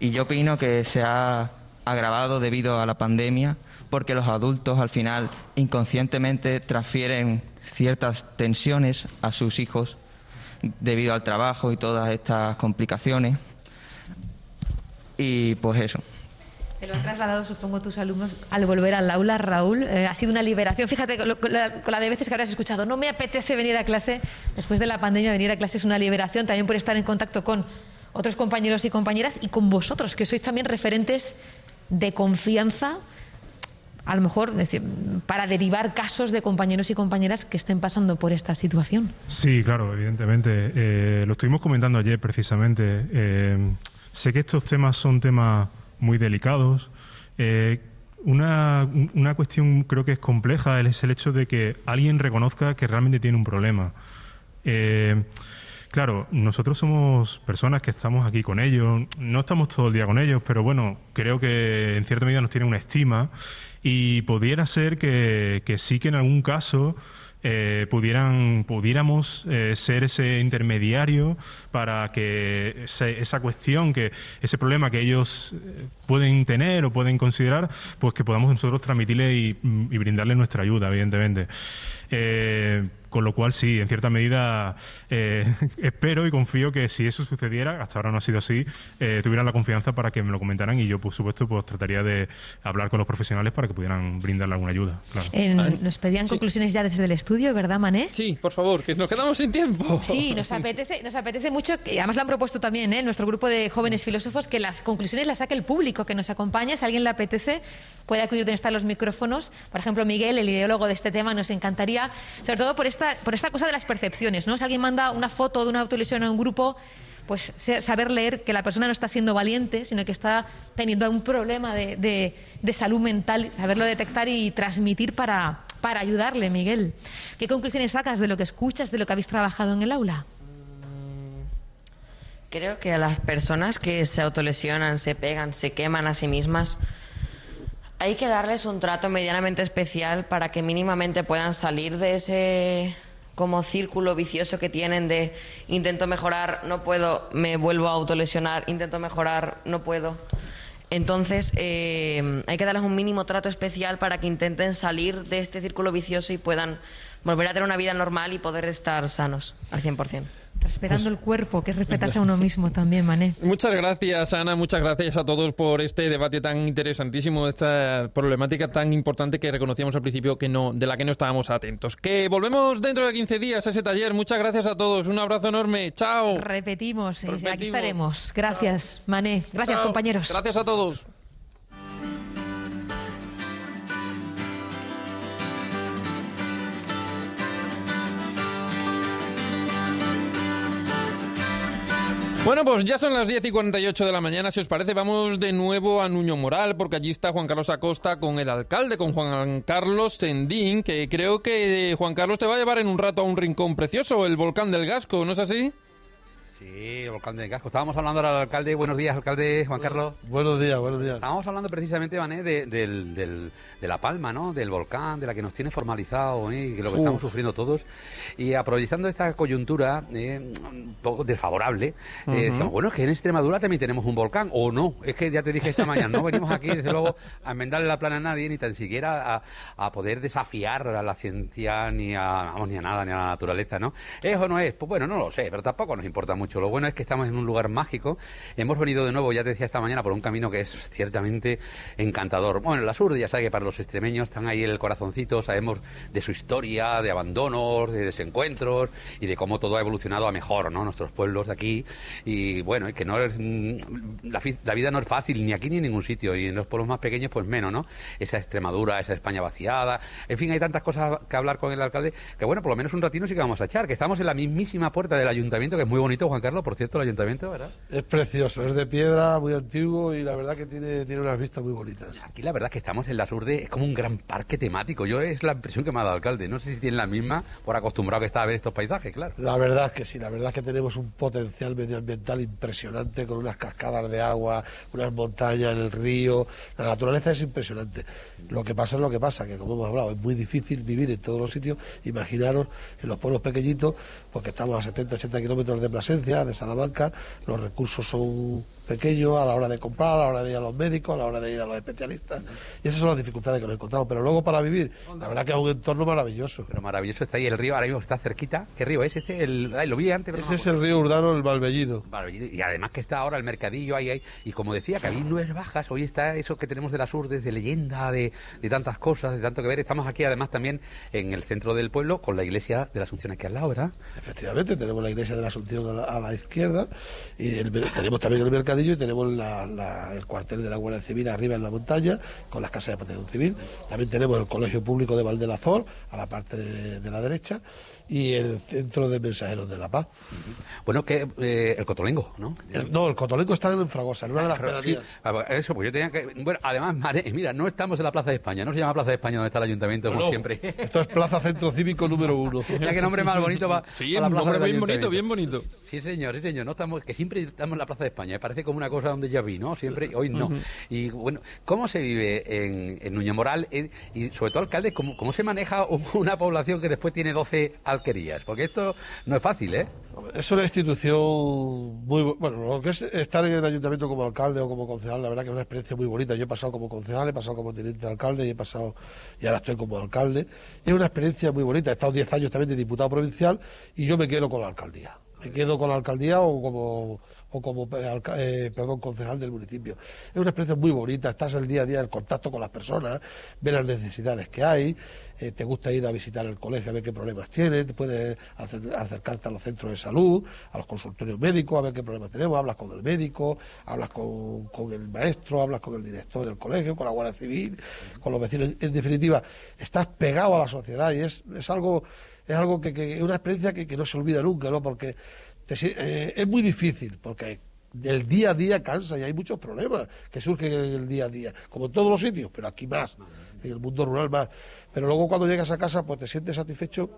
y yo opino que se ha agravado debido a la pandemia porque los adultos al final inconscientemente transfieren ciertas tensiones a sus hijos debido al trabajo y todas estas complicaciones. Y pues eso. Te lo han trasladado, supongo, tus alumnos al volver al aula, Raúl. Eh, ha sido una liberación. Fíjate con, la, de veces que habrás escuchado. No me apetece venir a clase. Después de la pandemia, venir a clase es una liberación también por estar en contacto con otros compañeros y compañeras y con vosotros, que sois también referentes de confianza, a lo mejor para derivar casos de compañeros y compañeras que estén pasando por esta situación. Sí, claro, evidentemente. Eh, lo estuvimos comentando ayer precisamente. Eh, sé que estos temas son temas muy delicados. Eh, una, un- una cuestión creo que es compleja es el hecho de que alguien reconozca que realmente tiene un problema. Eh, claro, nosotros somos personas que estamos aquí con ellos, no estamos todo el día con ellos, pero bueno, creo que en cierta medida nos tienen una estima y pudiera ser que, que sí que en algún caso eh, pudieran pudiéramos eh, ser ese intermediario para que esa cuestión que ese problema que ellos eh, pueden tener o pueden considerar pues que podamos nosotros transmitirle y, y brindarle nuestra ayuda evidentemente Eh, con lo cual sí en cierta medida eh, [laughs] espero y confío que si eso sucediera hasta ahora no ha sido así eh, tuvieran la confianza para que me lo comentaran y yo por supuesto pues trataría de hablar con los profesionales para que pudieran brindarle alguna ayuda claro. Eh, nos pedían conclusiones ya desde el estudio, ¿verdad, Mané? Sí, por favor, que nos quedamos sin tiempo. Sí, [laughs] nos apetece, nos apetece mucho, que además lo han propuesto también ¿eh? nuestro grupo de jóvenes filósofos, que las conclusiones las saque el público que nos acompaña. Si a alguien le apetece, puede acudir donde están los micrófonos. Por ejemplo, Miguel, el ideólogo de este tema, nos encantaría, sobre todo por esta, por esta cosa de las percepciones. ¿no? Si alguien manda una foto de una autolesión a un grupo, pues saber leer que la persona no está siendo valiente, sino que está teniendo un problema de, de- de salud mental, saberlo detectar y transmitir para, para ayudarle, Miguel. ¿Qué conclusiones sacas de lo que escuchas, de lo que habéis trabajado en el aula? Creo que a las personas que se autolesionan, se pegan, se queman a sí mismas, hay que darles un trato medianamente especial para que mínimamente puedan salir de ese como círculo vicioso que tienen de intento mejorar, no puedo, me vuelvo a autolesionar, intento mejorar, no puedo. Entonces, eh, hay que darles un mínimo trato especial para que intenten salir de este círculo vicioso y puedan volver a tener una vida normal y poder estar sanos al 100%. Respetando el cuerpo, que es respetarse a uno mismo también, Mané. Muchas gracias, Ana. Muchas gracias a todos por este debate tan interesantísimo, esta problemática tan importante que reconocíamos al principio que no, de la que no estábamos atentos. Que volvemos dentro de 15 días a ese taller. Muchas gracias a todos. Un abrazo enorme. Chao. Repetimos, eh, aquí estaremos. Gracias, Mané. Gracias, Chao. compañeros. Gracias a todos. Bueno, pues ya son las 10 y 48 de la mañana. Si os parece, vamos de nuevo a Nuño Moral, porque allí está Juan Carlos Acosta con el alcalde, con Juan Carlos Sendín, que creo que Juan Carlos te va a llevar en un rato a un rincón precioso, el volcán del Gasco, ¿no es así? Sí, el volcán de Casco. Estábamos hablando ahora al alcalde. Buenos días, alcalde Juan Carlos. Buenos días, buenos días. Estábamos hablando precisamente, Vané, de, del- del- de La Palma, ¿no? Del volcán, de la que nos tiene formalizado, ¿eh? y que lo que Uf. estamos sufriendo todos. Y aprovechando esta coyuntura eh, un poco desfavorable, eh, Ujú. decíamos, bueno, es que en Extremadura también tenemos un volcán, o no. Es que ya te dije esta mañana, no venimos aquí, desde luego, a enmendarle la plana a nadie, ni tan siquiera a, a poder desafiar a la ciencia, ni a, vamos, ni a nada, ni a la naturaleza, ¿no? ¿Es o no es? Pues bueno, no lo sé, pero tampoco nos importa mucho. Lo bueno es que estamos en un lugar mágico. Hemos venido de nuevo, ya te decía esta mañana, por un camino que es ciertamente encantador. Bueno, la sur, ya sabe que para los extremeños están ahí el corazoncito, sabemos de su historia, de abandonos, de desencuentros y de cómo todo ha evolucionado a mejor, ¿no? Nuestros pueblos de aquí. Y bueno, y que no es, mm, la vida no es fácil ni aquí ni en ningún sitio. Y en los pueblos más pequeños, pues menos, ¿no? Esa Extremadura, esa España vaciada. En fin, hay tantas cosas que hablar con el alcalde que, bueno, por lo menos un ratino sí que vamos a echar. Que estamos en la mismísima puerta del ayuntamiento, que es muy bonito, Juan Carlos, por cierto, el ayuntamiento, ¿verdad? Es precioso, es de piedra, muy antiguo y la verdad que tiene, tiene unas vistas muy bonitas. Aquí la verdad es que estamos en la sur de... Es como un gran parque temático. Yo es la impresión que me ha dado el alcalde. No sé si tiene la misma por acostumbrado que está a ver estos paisajes, claro. La verdad es que sí, la verdad es que tenemos un potencial medioambiental impresionante con unas cascadas de agua, unas montañas en el río. La naturaleza es impresionante. Lo que pasa es lo que pasa, que como hemos hablado, es muy difícil vivir en todos los sitios. Imaginaros en los pueblos pequeñitos, porque estamos a 70, 80 kilómetros de Plasencia, de Salamanca, los recursos son pequeños a la hora de comprar, a la hora de ir a los médicos, a la hora de ir a los especialistas. Y esas son las dificultades que nos encontramos. Pero luego para vivir, la verdad que es un entorno maravilloso. Pero maravilloso está ahí el río, ahora mismo está cerquita. ¿Qué río es ese? El, ay, lo vi antes. no Ese es el río Urdano, el. Maravilla. Y además que está ahora el mercadillo ahí, ahí. Y como decía, que había nubes bajas. Hoy está eso que tenemos de la sur, desde leyenda, de, de tantas cosas, de tanto que ver. Estamos aquí además también en el centro del pueblo con la iglesia de la Asunción aquí al lado, ¿verdad? Efectivamente, tenemos la iglesia de la Asunción a la, izquierda y tenemos también el mercadillo y tenemos el cuartel de la Guardia Civil arriba en la montaña con las casas de protección civil. También tenemos el Colegio Público de Valdelazor a la parte de la derecha y el Centro de Mensajeros de la Paz. Bueno, que eh, el Cotolengo, ¿no? El- no, el Cotolengo está en Fragosa, en una de las Pero pedanías. sí, ah, eso, pues yo tenía que. Bueno, además, Mare, mira, no estamos en la Plaza de España, no se llama Plaza de España donde está el ayuntamiento, como No, siempre. Esto es Plaza Centro Cívico número uno. [laughs] Ya qué nombre más bonito va. Sí, para la un plaza nombre bien bonito, bien bonito. Sí, señor, sí, señor. No estamos, que siempre estamos en la Plaza de España. ¿eh? Parece como una cosa donde ya vi, ¿no? Siempre, hoy no. Y bueno, ¿cómo se vive en, en Nuño Moral? Y sobre todo, alcalde, ¿cómo, ¿cómo se maneja [laughs] una población que después tiene 12 alquerías? Porque esto no es fácil, ¿eh? Es una institución muy bu- bueno, lo que es estar en el ayuntamiento como alcalde o como concejal, la verdad que es una experiencia muy bonita. Yo he pasado como concejal, he pasado como teniente de alcalde y he pasado y ahora estoy como alcalde. Es una experiencia muy bonita. He estado 10 años también de diputado provincial y yo me quedo con la alcaldía. Me quedo con la alcaldía o como o como eh, eh, perdón, concejal del municipio. Es una experiencia muy bonita, estás el día a día en contacto con las personas, ves las necesidades que hay, eh, te gusta ir a visitar el colegio a ver qué problemas tiene, te puedes acer- acercarte a los centros de salud, a los consultorios médicos, a ver qué problemas tenemos, hablas con el médico, hablas con, con el maestro, hablas con el director del colegio, con la Guardia Civil, con los vecinos. En definitiva, estás pegado a la sociedad y es, es algo es algo que, que es una experiencia que, que no se olvida nunca, ¿no? Porque eh, es muy difícil, porque del día a día cansa y hay muchos problemas que surgen en el día a día, como en todos los sitios, pero aquí más, en el mundo rural más. Pero luego cuando llegas a casa, pues te sientes satisfecho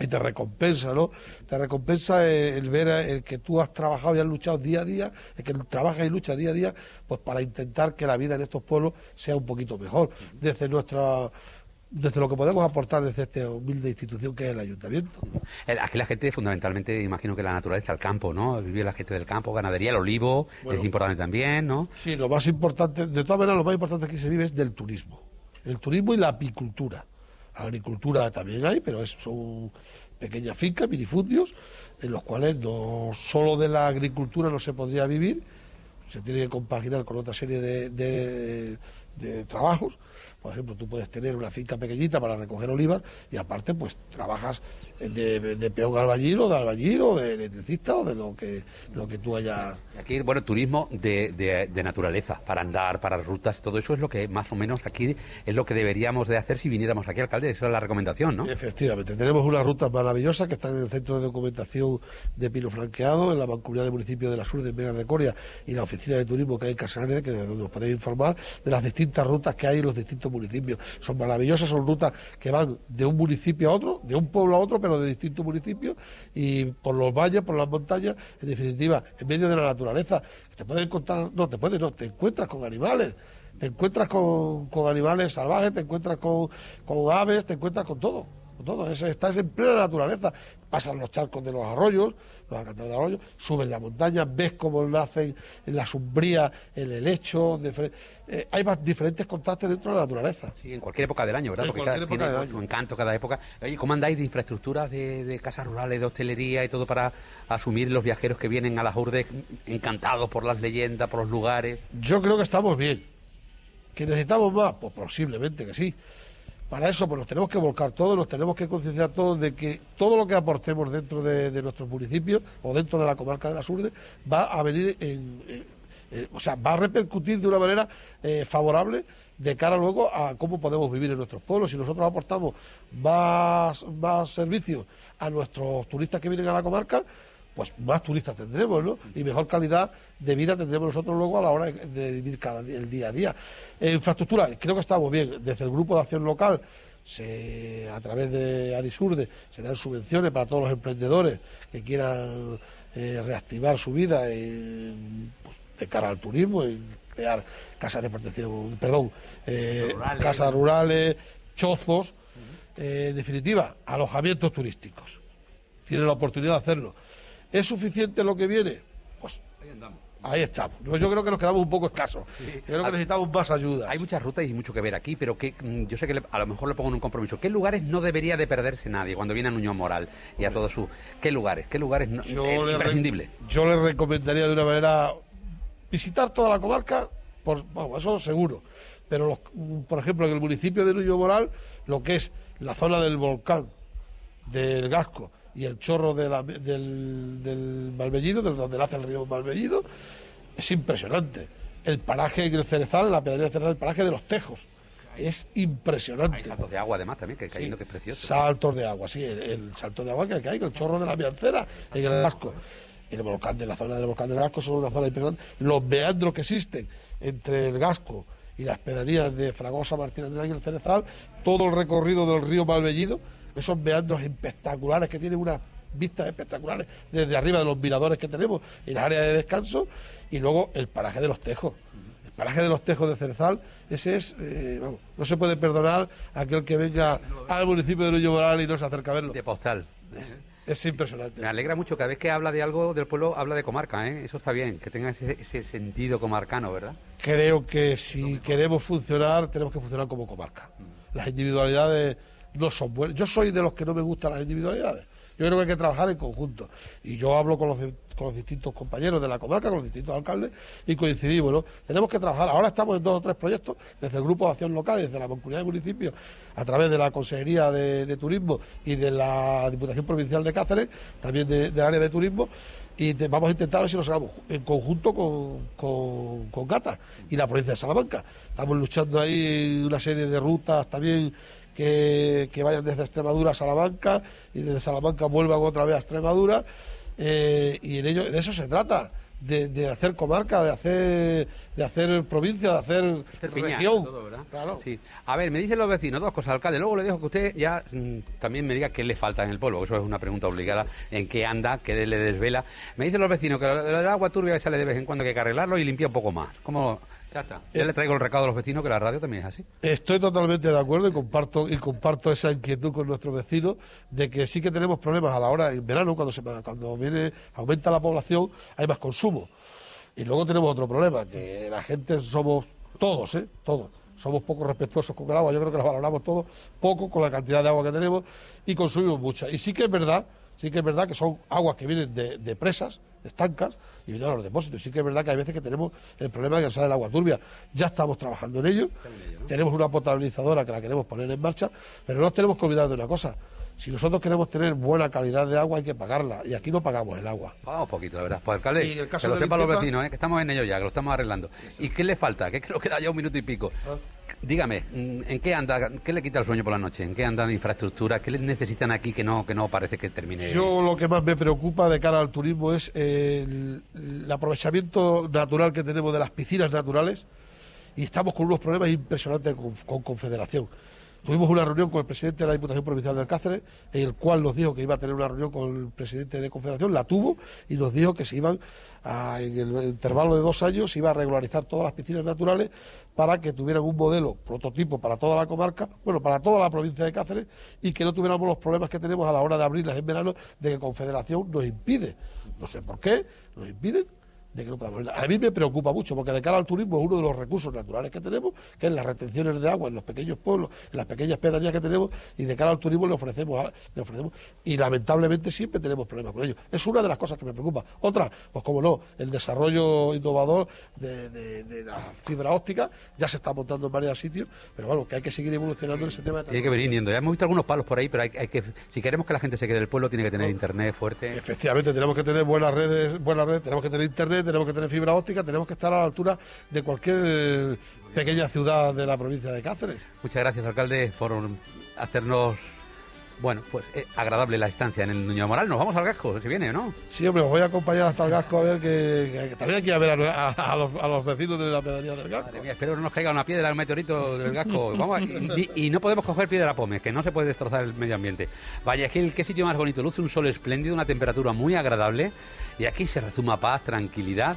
y te recompensa, ¿no? Te recompensa el, el ver el que tú has trabajado y has luchado día a día, el que trabajas y luchas día a día, pues para intentar que la vida en estos pueblos sea un poquito mejor. Desde nuestra desde lo que podemos aportar desde esta humilde institución que es el ayuntamiento. Aquí la gente, fundamentalmente, imagino que la naturaleza, el campo, ¿no? Vive la gente del campo, ganadería, el olivo, Bueno. es importante también, ¿no? Sí, lo más importante, de todas maneras, lo más importante que se vive es del turismo. El turismo y la apicultura. Agricultura también hay, pero es- son pequeñas fincas, minifundios, en los cuales no solo de la agricultura no se podría vivir, se tiene que compaginar con otra serie de, de- de trabajos. Por ejemplo, tú puedes tener una finca pequeñita para recoger olivas y aparte pues trabajas de, de peón albañil o de albañil o de electricista o de lo que, lo que tú hayas... Aquí, bueno, turismo de, de- de naturaleza, para andar, para rutas, todo eso es lo que más o menos aquí es lo que deberíamos de hacer si viniéramos aquí, alcalde. Esa es la recomendación, ¿no? Efectivamente, tenemos unas rutas maravillosas que están en el Centro de Documentación de Pino Franqueado, en la Mancomunidad de Municipios de la Sur de Vegas de Coria y la Oficina de Turismo que hay en Casanare, que es donde os podéis informar de las distintas rutas que hay en los distintos municipios. Son maravillosas, son rutas que van de un municipio a otro, de un pueblo a otro, pero de distintos municipios y por los valles, por las montañas, en definitiva, en medio de la naturaleza. Te puedes encontrar, no, te puedes, no, te encuentras con animales. Te encuentras con, con animales salvajes, te encuentras con, con aves, te encuentras con todo. Todo. Es- estás en plena naturaleza. Pasan los charcos de los arroyos, los acantilados de arroyos, subes la montaña, ves cómo nacen en la sombría, en el lecho. difer- eh, hay más diferentes contrastes dentro de la naturaleza. Sí, en cualquier época del año, ¿verdad? En Porque cada, tiene su encanto cada época. Oye, ¿cómo andáis de infraestructuras de, de casas rurales, de hostelería y todo para asumir los viajeros que vienen a las urdes encantados por las leyendas, por los lugares? Yo creo que estamos bien. ¿Que necesitamos más? Pues posiblemente que sí. Para eso pues nos tenemos que volcar todos, nos tenemos que concienciar todos de que todo lo que aportemos dentro de, nuestros municipios o dentro de la comarca de las Urdes va a venir en, en- en- o sea, va a repercutir de una manera eh, favorable de cara luego a cómo podemos vivir en nuestros pueblos. Si nosotros aportamos más, más servicios a nuestros turistas que vienen a la comarca, pues más turistas tendremos, ¿no? Y mejor calidad de vida tendremos nosotros luego a la hora de- vivir cada día, el día a día. Eh, infraestructura, creo que estamos bien. Desde el grupo de acción local, se, a través de Adisurde, se dan subvenciones para todos los emprendedores que quieran eh, reactivar su vida en, pues, de cara al turismo, en crear casas de protección, perdón, eh, Rurales. casas rurales, chozos, en definitiva, alojamientos turísticos. Tienen la oportunidad de hacerlo. ¿Es suficiente lo que viene? Pues ahí estamos. Yo creo que nos quedamos un poco escasos. Yo creo que necesitamos más ayuda. Hay muchas rutas y mucho que ver aquí, pero que mm, yo sé que le- a lo mejor le pongo en un compromiso. ¿Qué lugares no debería de perderse nadie cuando viene a Nuño Moral y a todo su... ¿Qué lugares? ¿Qué lugares no, Yo eh, le re- imprescindible? Yo les recomendaría de una manera visitar toda la comarca, por, vamos, eso seguro. Pero, los- mm, por ejemplo, en el municipio de Nuño Moral, lo que es la zona del volcán, del Gasco y el chorro de la- del, del Malvellido, de donde nace el río Malvellido, es impresionante. El paraje en el Cerezal, en la pedanía del Cerezal, el paraje de los Tejos, es impresionante. Hay saltos de agua además también, que cayendo que es precioso. Saltos de agua, sí, el, el salto de agua que hay, que el chorro de la Miancera, en el Gasco. Y el volcán de la zona del volcán del Gasco son una zona impresionante. Los meandros que existen entre el Gasco y las pedanías de Fragosa, Martínez de y el Cerezal, todo el recorrido del río Malvellido, esos meandros espectaculares que tienen unas vistas espectaculares desde arriba de los miradores que tenemos en la área de descanso y luego el paraje de los tejos. El paraje de los tejos de Cerzal, ese es, eh, vamos, no se puede perdonar a aquel que venga al municipio de Nuño Moral y no se acerca a verlo. De postal. Es impresionante. Me alegra mucho, cada vez que habla de algo del pueblo, habla de comarca, ¿eh? Eso está bien, que tenga ese, ese sentido comarcano, ¿verdad? Creo que si queremos funcionar, tenemos que funcionar como comarca. Las individualidades no son buenas. Yo soy de los que no me gustan las individualidades. Yo creo que hay que trabajar en conjunto. Y yo hablo con los, con los distintos compañeros de la comarca, con los distintos alcaldes, y coincidimos. Tenemos que trabajar. Ahora estamos en dos o tres proyectos, desde el Grupo de Acción Local, desde la Mancomunidad de Municipios, a través de la Consejería de, de Turismo y de la Diputación Provincial de Cáceres, también de- del área de turismo, y vamos a intentar ver si lo sacamos en conjunto con, con, con Gata y la provincia de Salamanca. Estamos luchando ahí una serie de rutas también que, que vayan desde Extremadura a Salamanca y desde Salamanca vuelvan otra vez a Extremadura eh, y en ello de eso se trata de, de hacer comarca de hacer de hacer provincia de hacer, Hacer piña, región. Claro. Sí. A ver, me dicen los vecinos, dos cosas, alcalde. Luego le dejo que usted ya mm, también me diga qué le falta en el pueblo. Eso es una pregunta obligada. ¿En qué anda? ¿Qué le desvela? Me dicen los vecinos que lo del agua turbia que sale de vez en cuando hay que arreglarlo y limpiar un poco más. ¿Cómo? Ya está. Ya le traigo el recado a los vecinos que la radio también es así. Estoy totalmente de acuerdo y comparto y comparto esa inquietud con nuestros vecinos de que sí que tenemos problemas a la hora en verano cuando se cuando viene aumenta la población hay más consumo. Y luego tenemos otro problema que la gente somos todos eh todos. Somos poco respetuosos con el agua. Yo creo que la valoramos todos poco con la cantidad de agua que tenemos y consumimos mucha. Y sí que es verdad sí que es verdad que son aguas que vienen de, de presas de estancas y vienen a los depósitos. Sí que es verdad que hay veces que tenemos el problema de que sale el agua turbia. Ya estamos trabajando en ello. Tenemos una potabilizadora que la queremos poner en marcha, pero no nos tenemos que olvidar de una cosa. Si nosotros queremos tener buena calidad de agua hay que pagarla y aquí no pagamos el agua. Vamos poquito, la verdad. Pues alcalde, Y en el caso que lo de sepan los vecinos, ¿eh? que estamos en ello ya, que lo estamos arreglando. ¿Y qué le falta? Que creo que da ya un minuto y pico. Ah. Dígame, mm, ¿en qué anda? ¿Qué le quita el sueño por la noche? ¿En qué anda de infraestructura? ¿Qué necesitan aquí que no que no parece que termine? Yo lo que más me preocupa de cara al turismo es el, el aprovechamiento natural que tenemos de las piscinas naturales y estamos con unos problemas impresionantes con, con Confederación. Tuvimos una reunión con el presidente de la Diputación Provincial del Cáceres, en el cual nos dijo que iba a tener una reunión con el presidente de Confederación, la tuvo y nos dijo que se iban, a- en el intervalo de dos años, se iba a regularizar todas las piscinas naturales para que tuvieran un modelo prototipo para toda la comarca, bueno, para toda la provincia de Cáceres y que no tuviéramos los problemas que tenemos a la hora de abrirlas en verano de que Confederación nos impide, no sé por qué, nos impiden de. A mí me preocupa mucho porque de cara al turismo es uno de los recursos naturales que tenemos, que es las retenciones de agua en los pequeños pueblos, en las pequeñas pedanías que tenemos y de cara al turismo le ofrecemos, le ofrecemos y lamentablemente siempre tenemos problemas con ello. Es una de las cosas que me preocupa. Otra, pues como no, el desarrollo innovador de, de- de la fibra óptica ya se está montando en varios sitios, pero bueno, que hay que seguir evolucionando en ese tema. de Tiene que venir yendo. Ya hemos visto algunos palos por ahí, pero hay, hay que, si queremos que la gente se quede del pueblo, tiene que tener internet fuerte. Efectivamente, tenemos que tener buenas redes, buenas redes, tenemos que tener internet, tenemos que tener fibra óptica, tenemos que estar a la altura de cualquier eh, pequeña ciudad de la provincia de Cáceres. Muchas gracias, alcalde, por hacernos, bueno, pues eh, agradable la estancia en el Nuño Moral. Nos vamos al Gasco, si viene, ¿o no? Sí, hombre, os voy a acompañar hasta el Gasco a ver que, que- que también hay que ir a ver a, a- a los, a los vecinos de la pedanía del Gasco. Madre mía, espero que no nos caiga una piedra, un meteorito del Gasco. Vamos, y, y no podemos coger piedra pome, que no se puede destrozar el medio ambiente. Vaya, Gil, qué sitio más bonito. Luce un sol espléndido, una temperatura muy agradable. Y aquí se rezuma paz, tranquilidad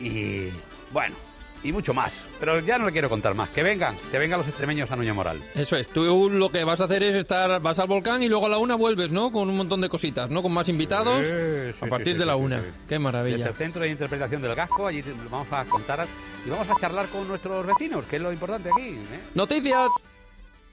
y, bueno, y mucho más. Pero ya no le quiero contar más. Que vengan, que vengan los extremeños a Nuño Moral. Eso es, tú lo que vas a hacer es estar, vas al volcán y luego a la una vuelves, ¿no? Con un montón de cositas, ¿no? Con más invitados Sí, sí, a partir sí, de la una. sí. Qué Desde maravilla. el Centro de Interpretación del Gasco, allí vamos a contar y vamos a charlar con nuestros vecinos, que es lo importante aquí. ¿eh? Noticias.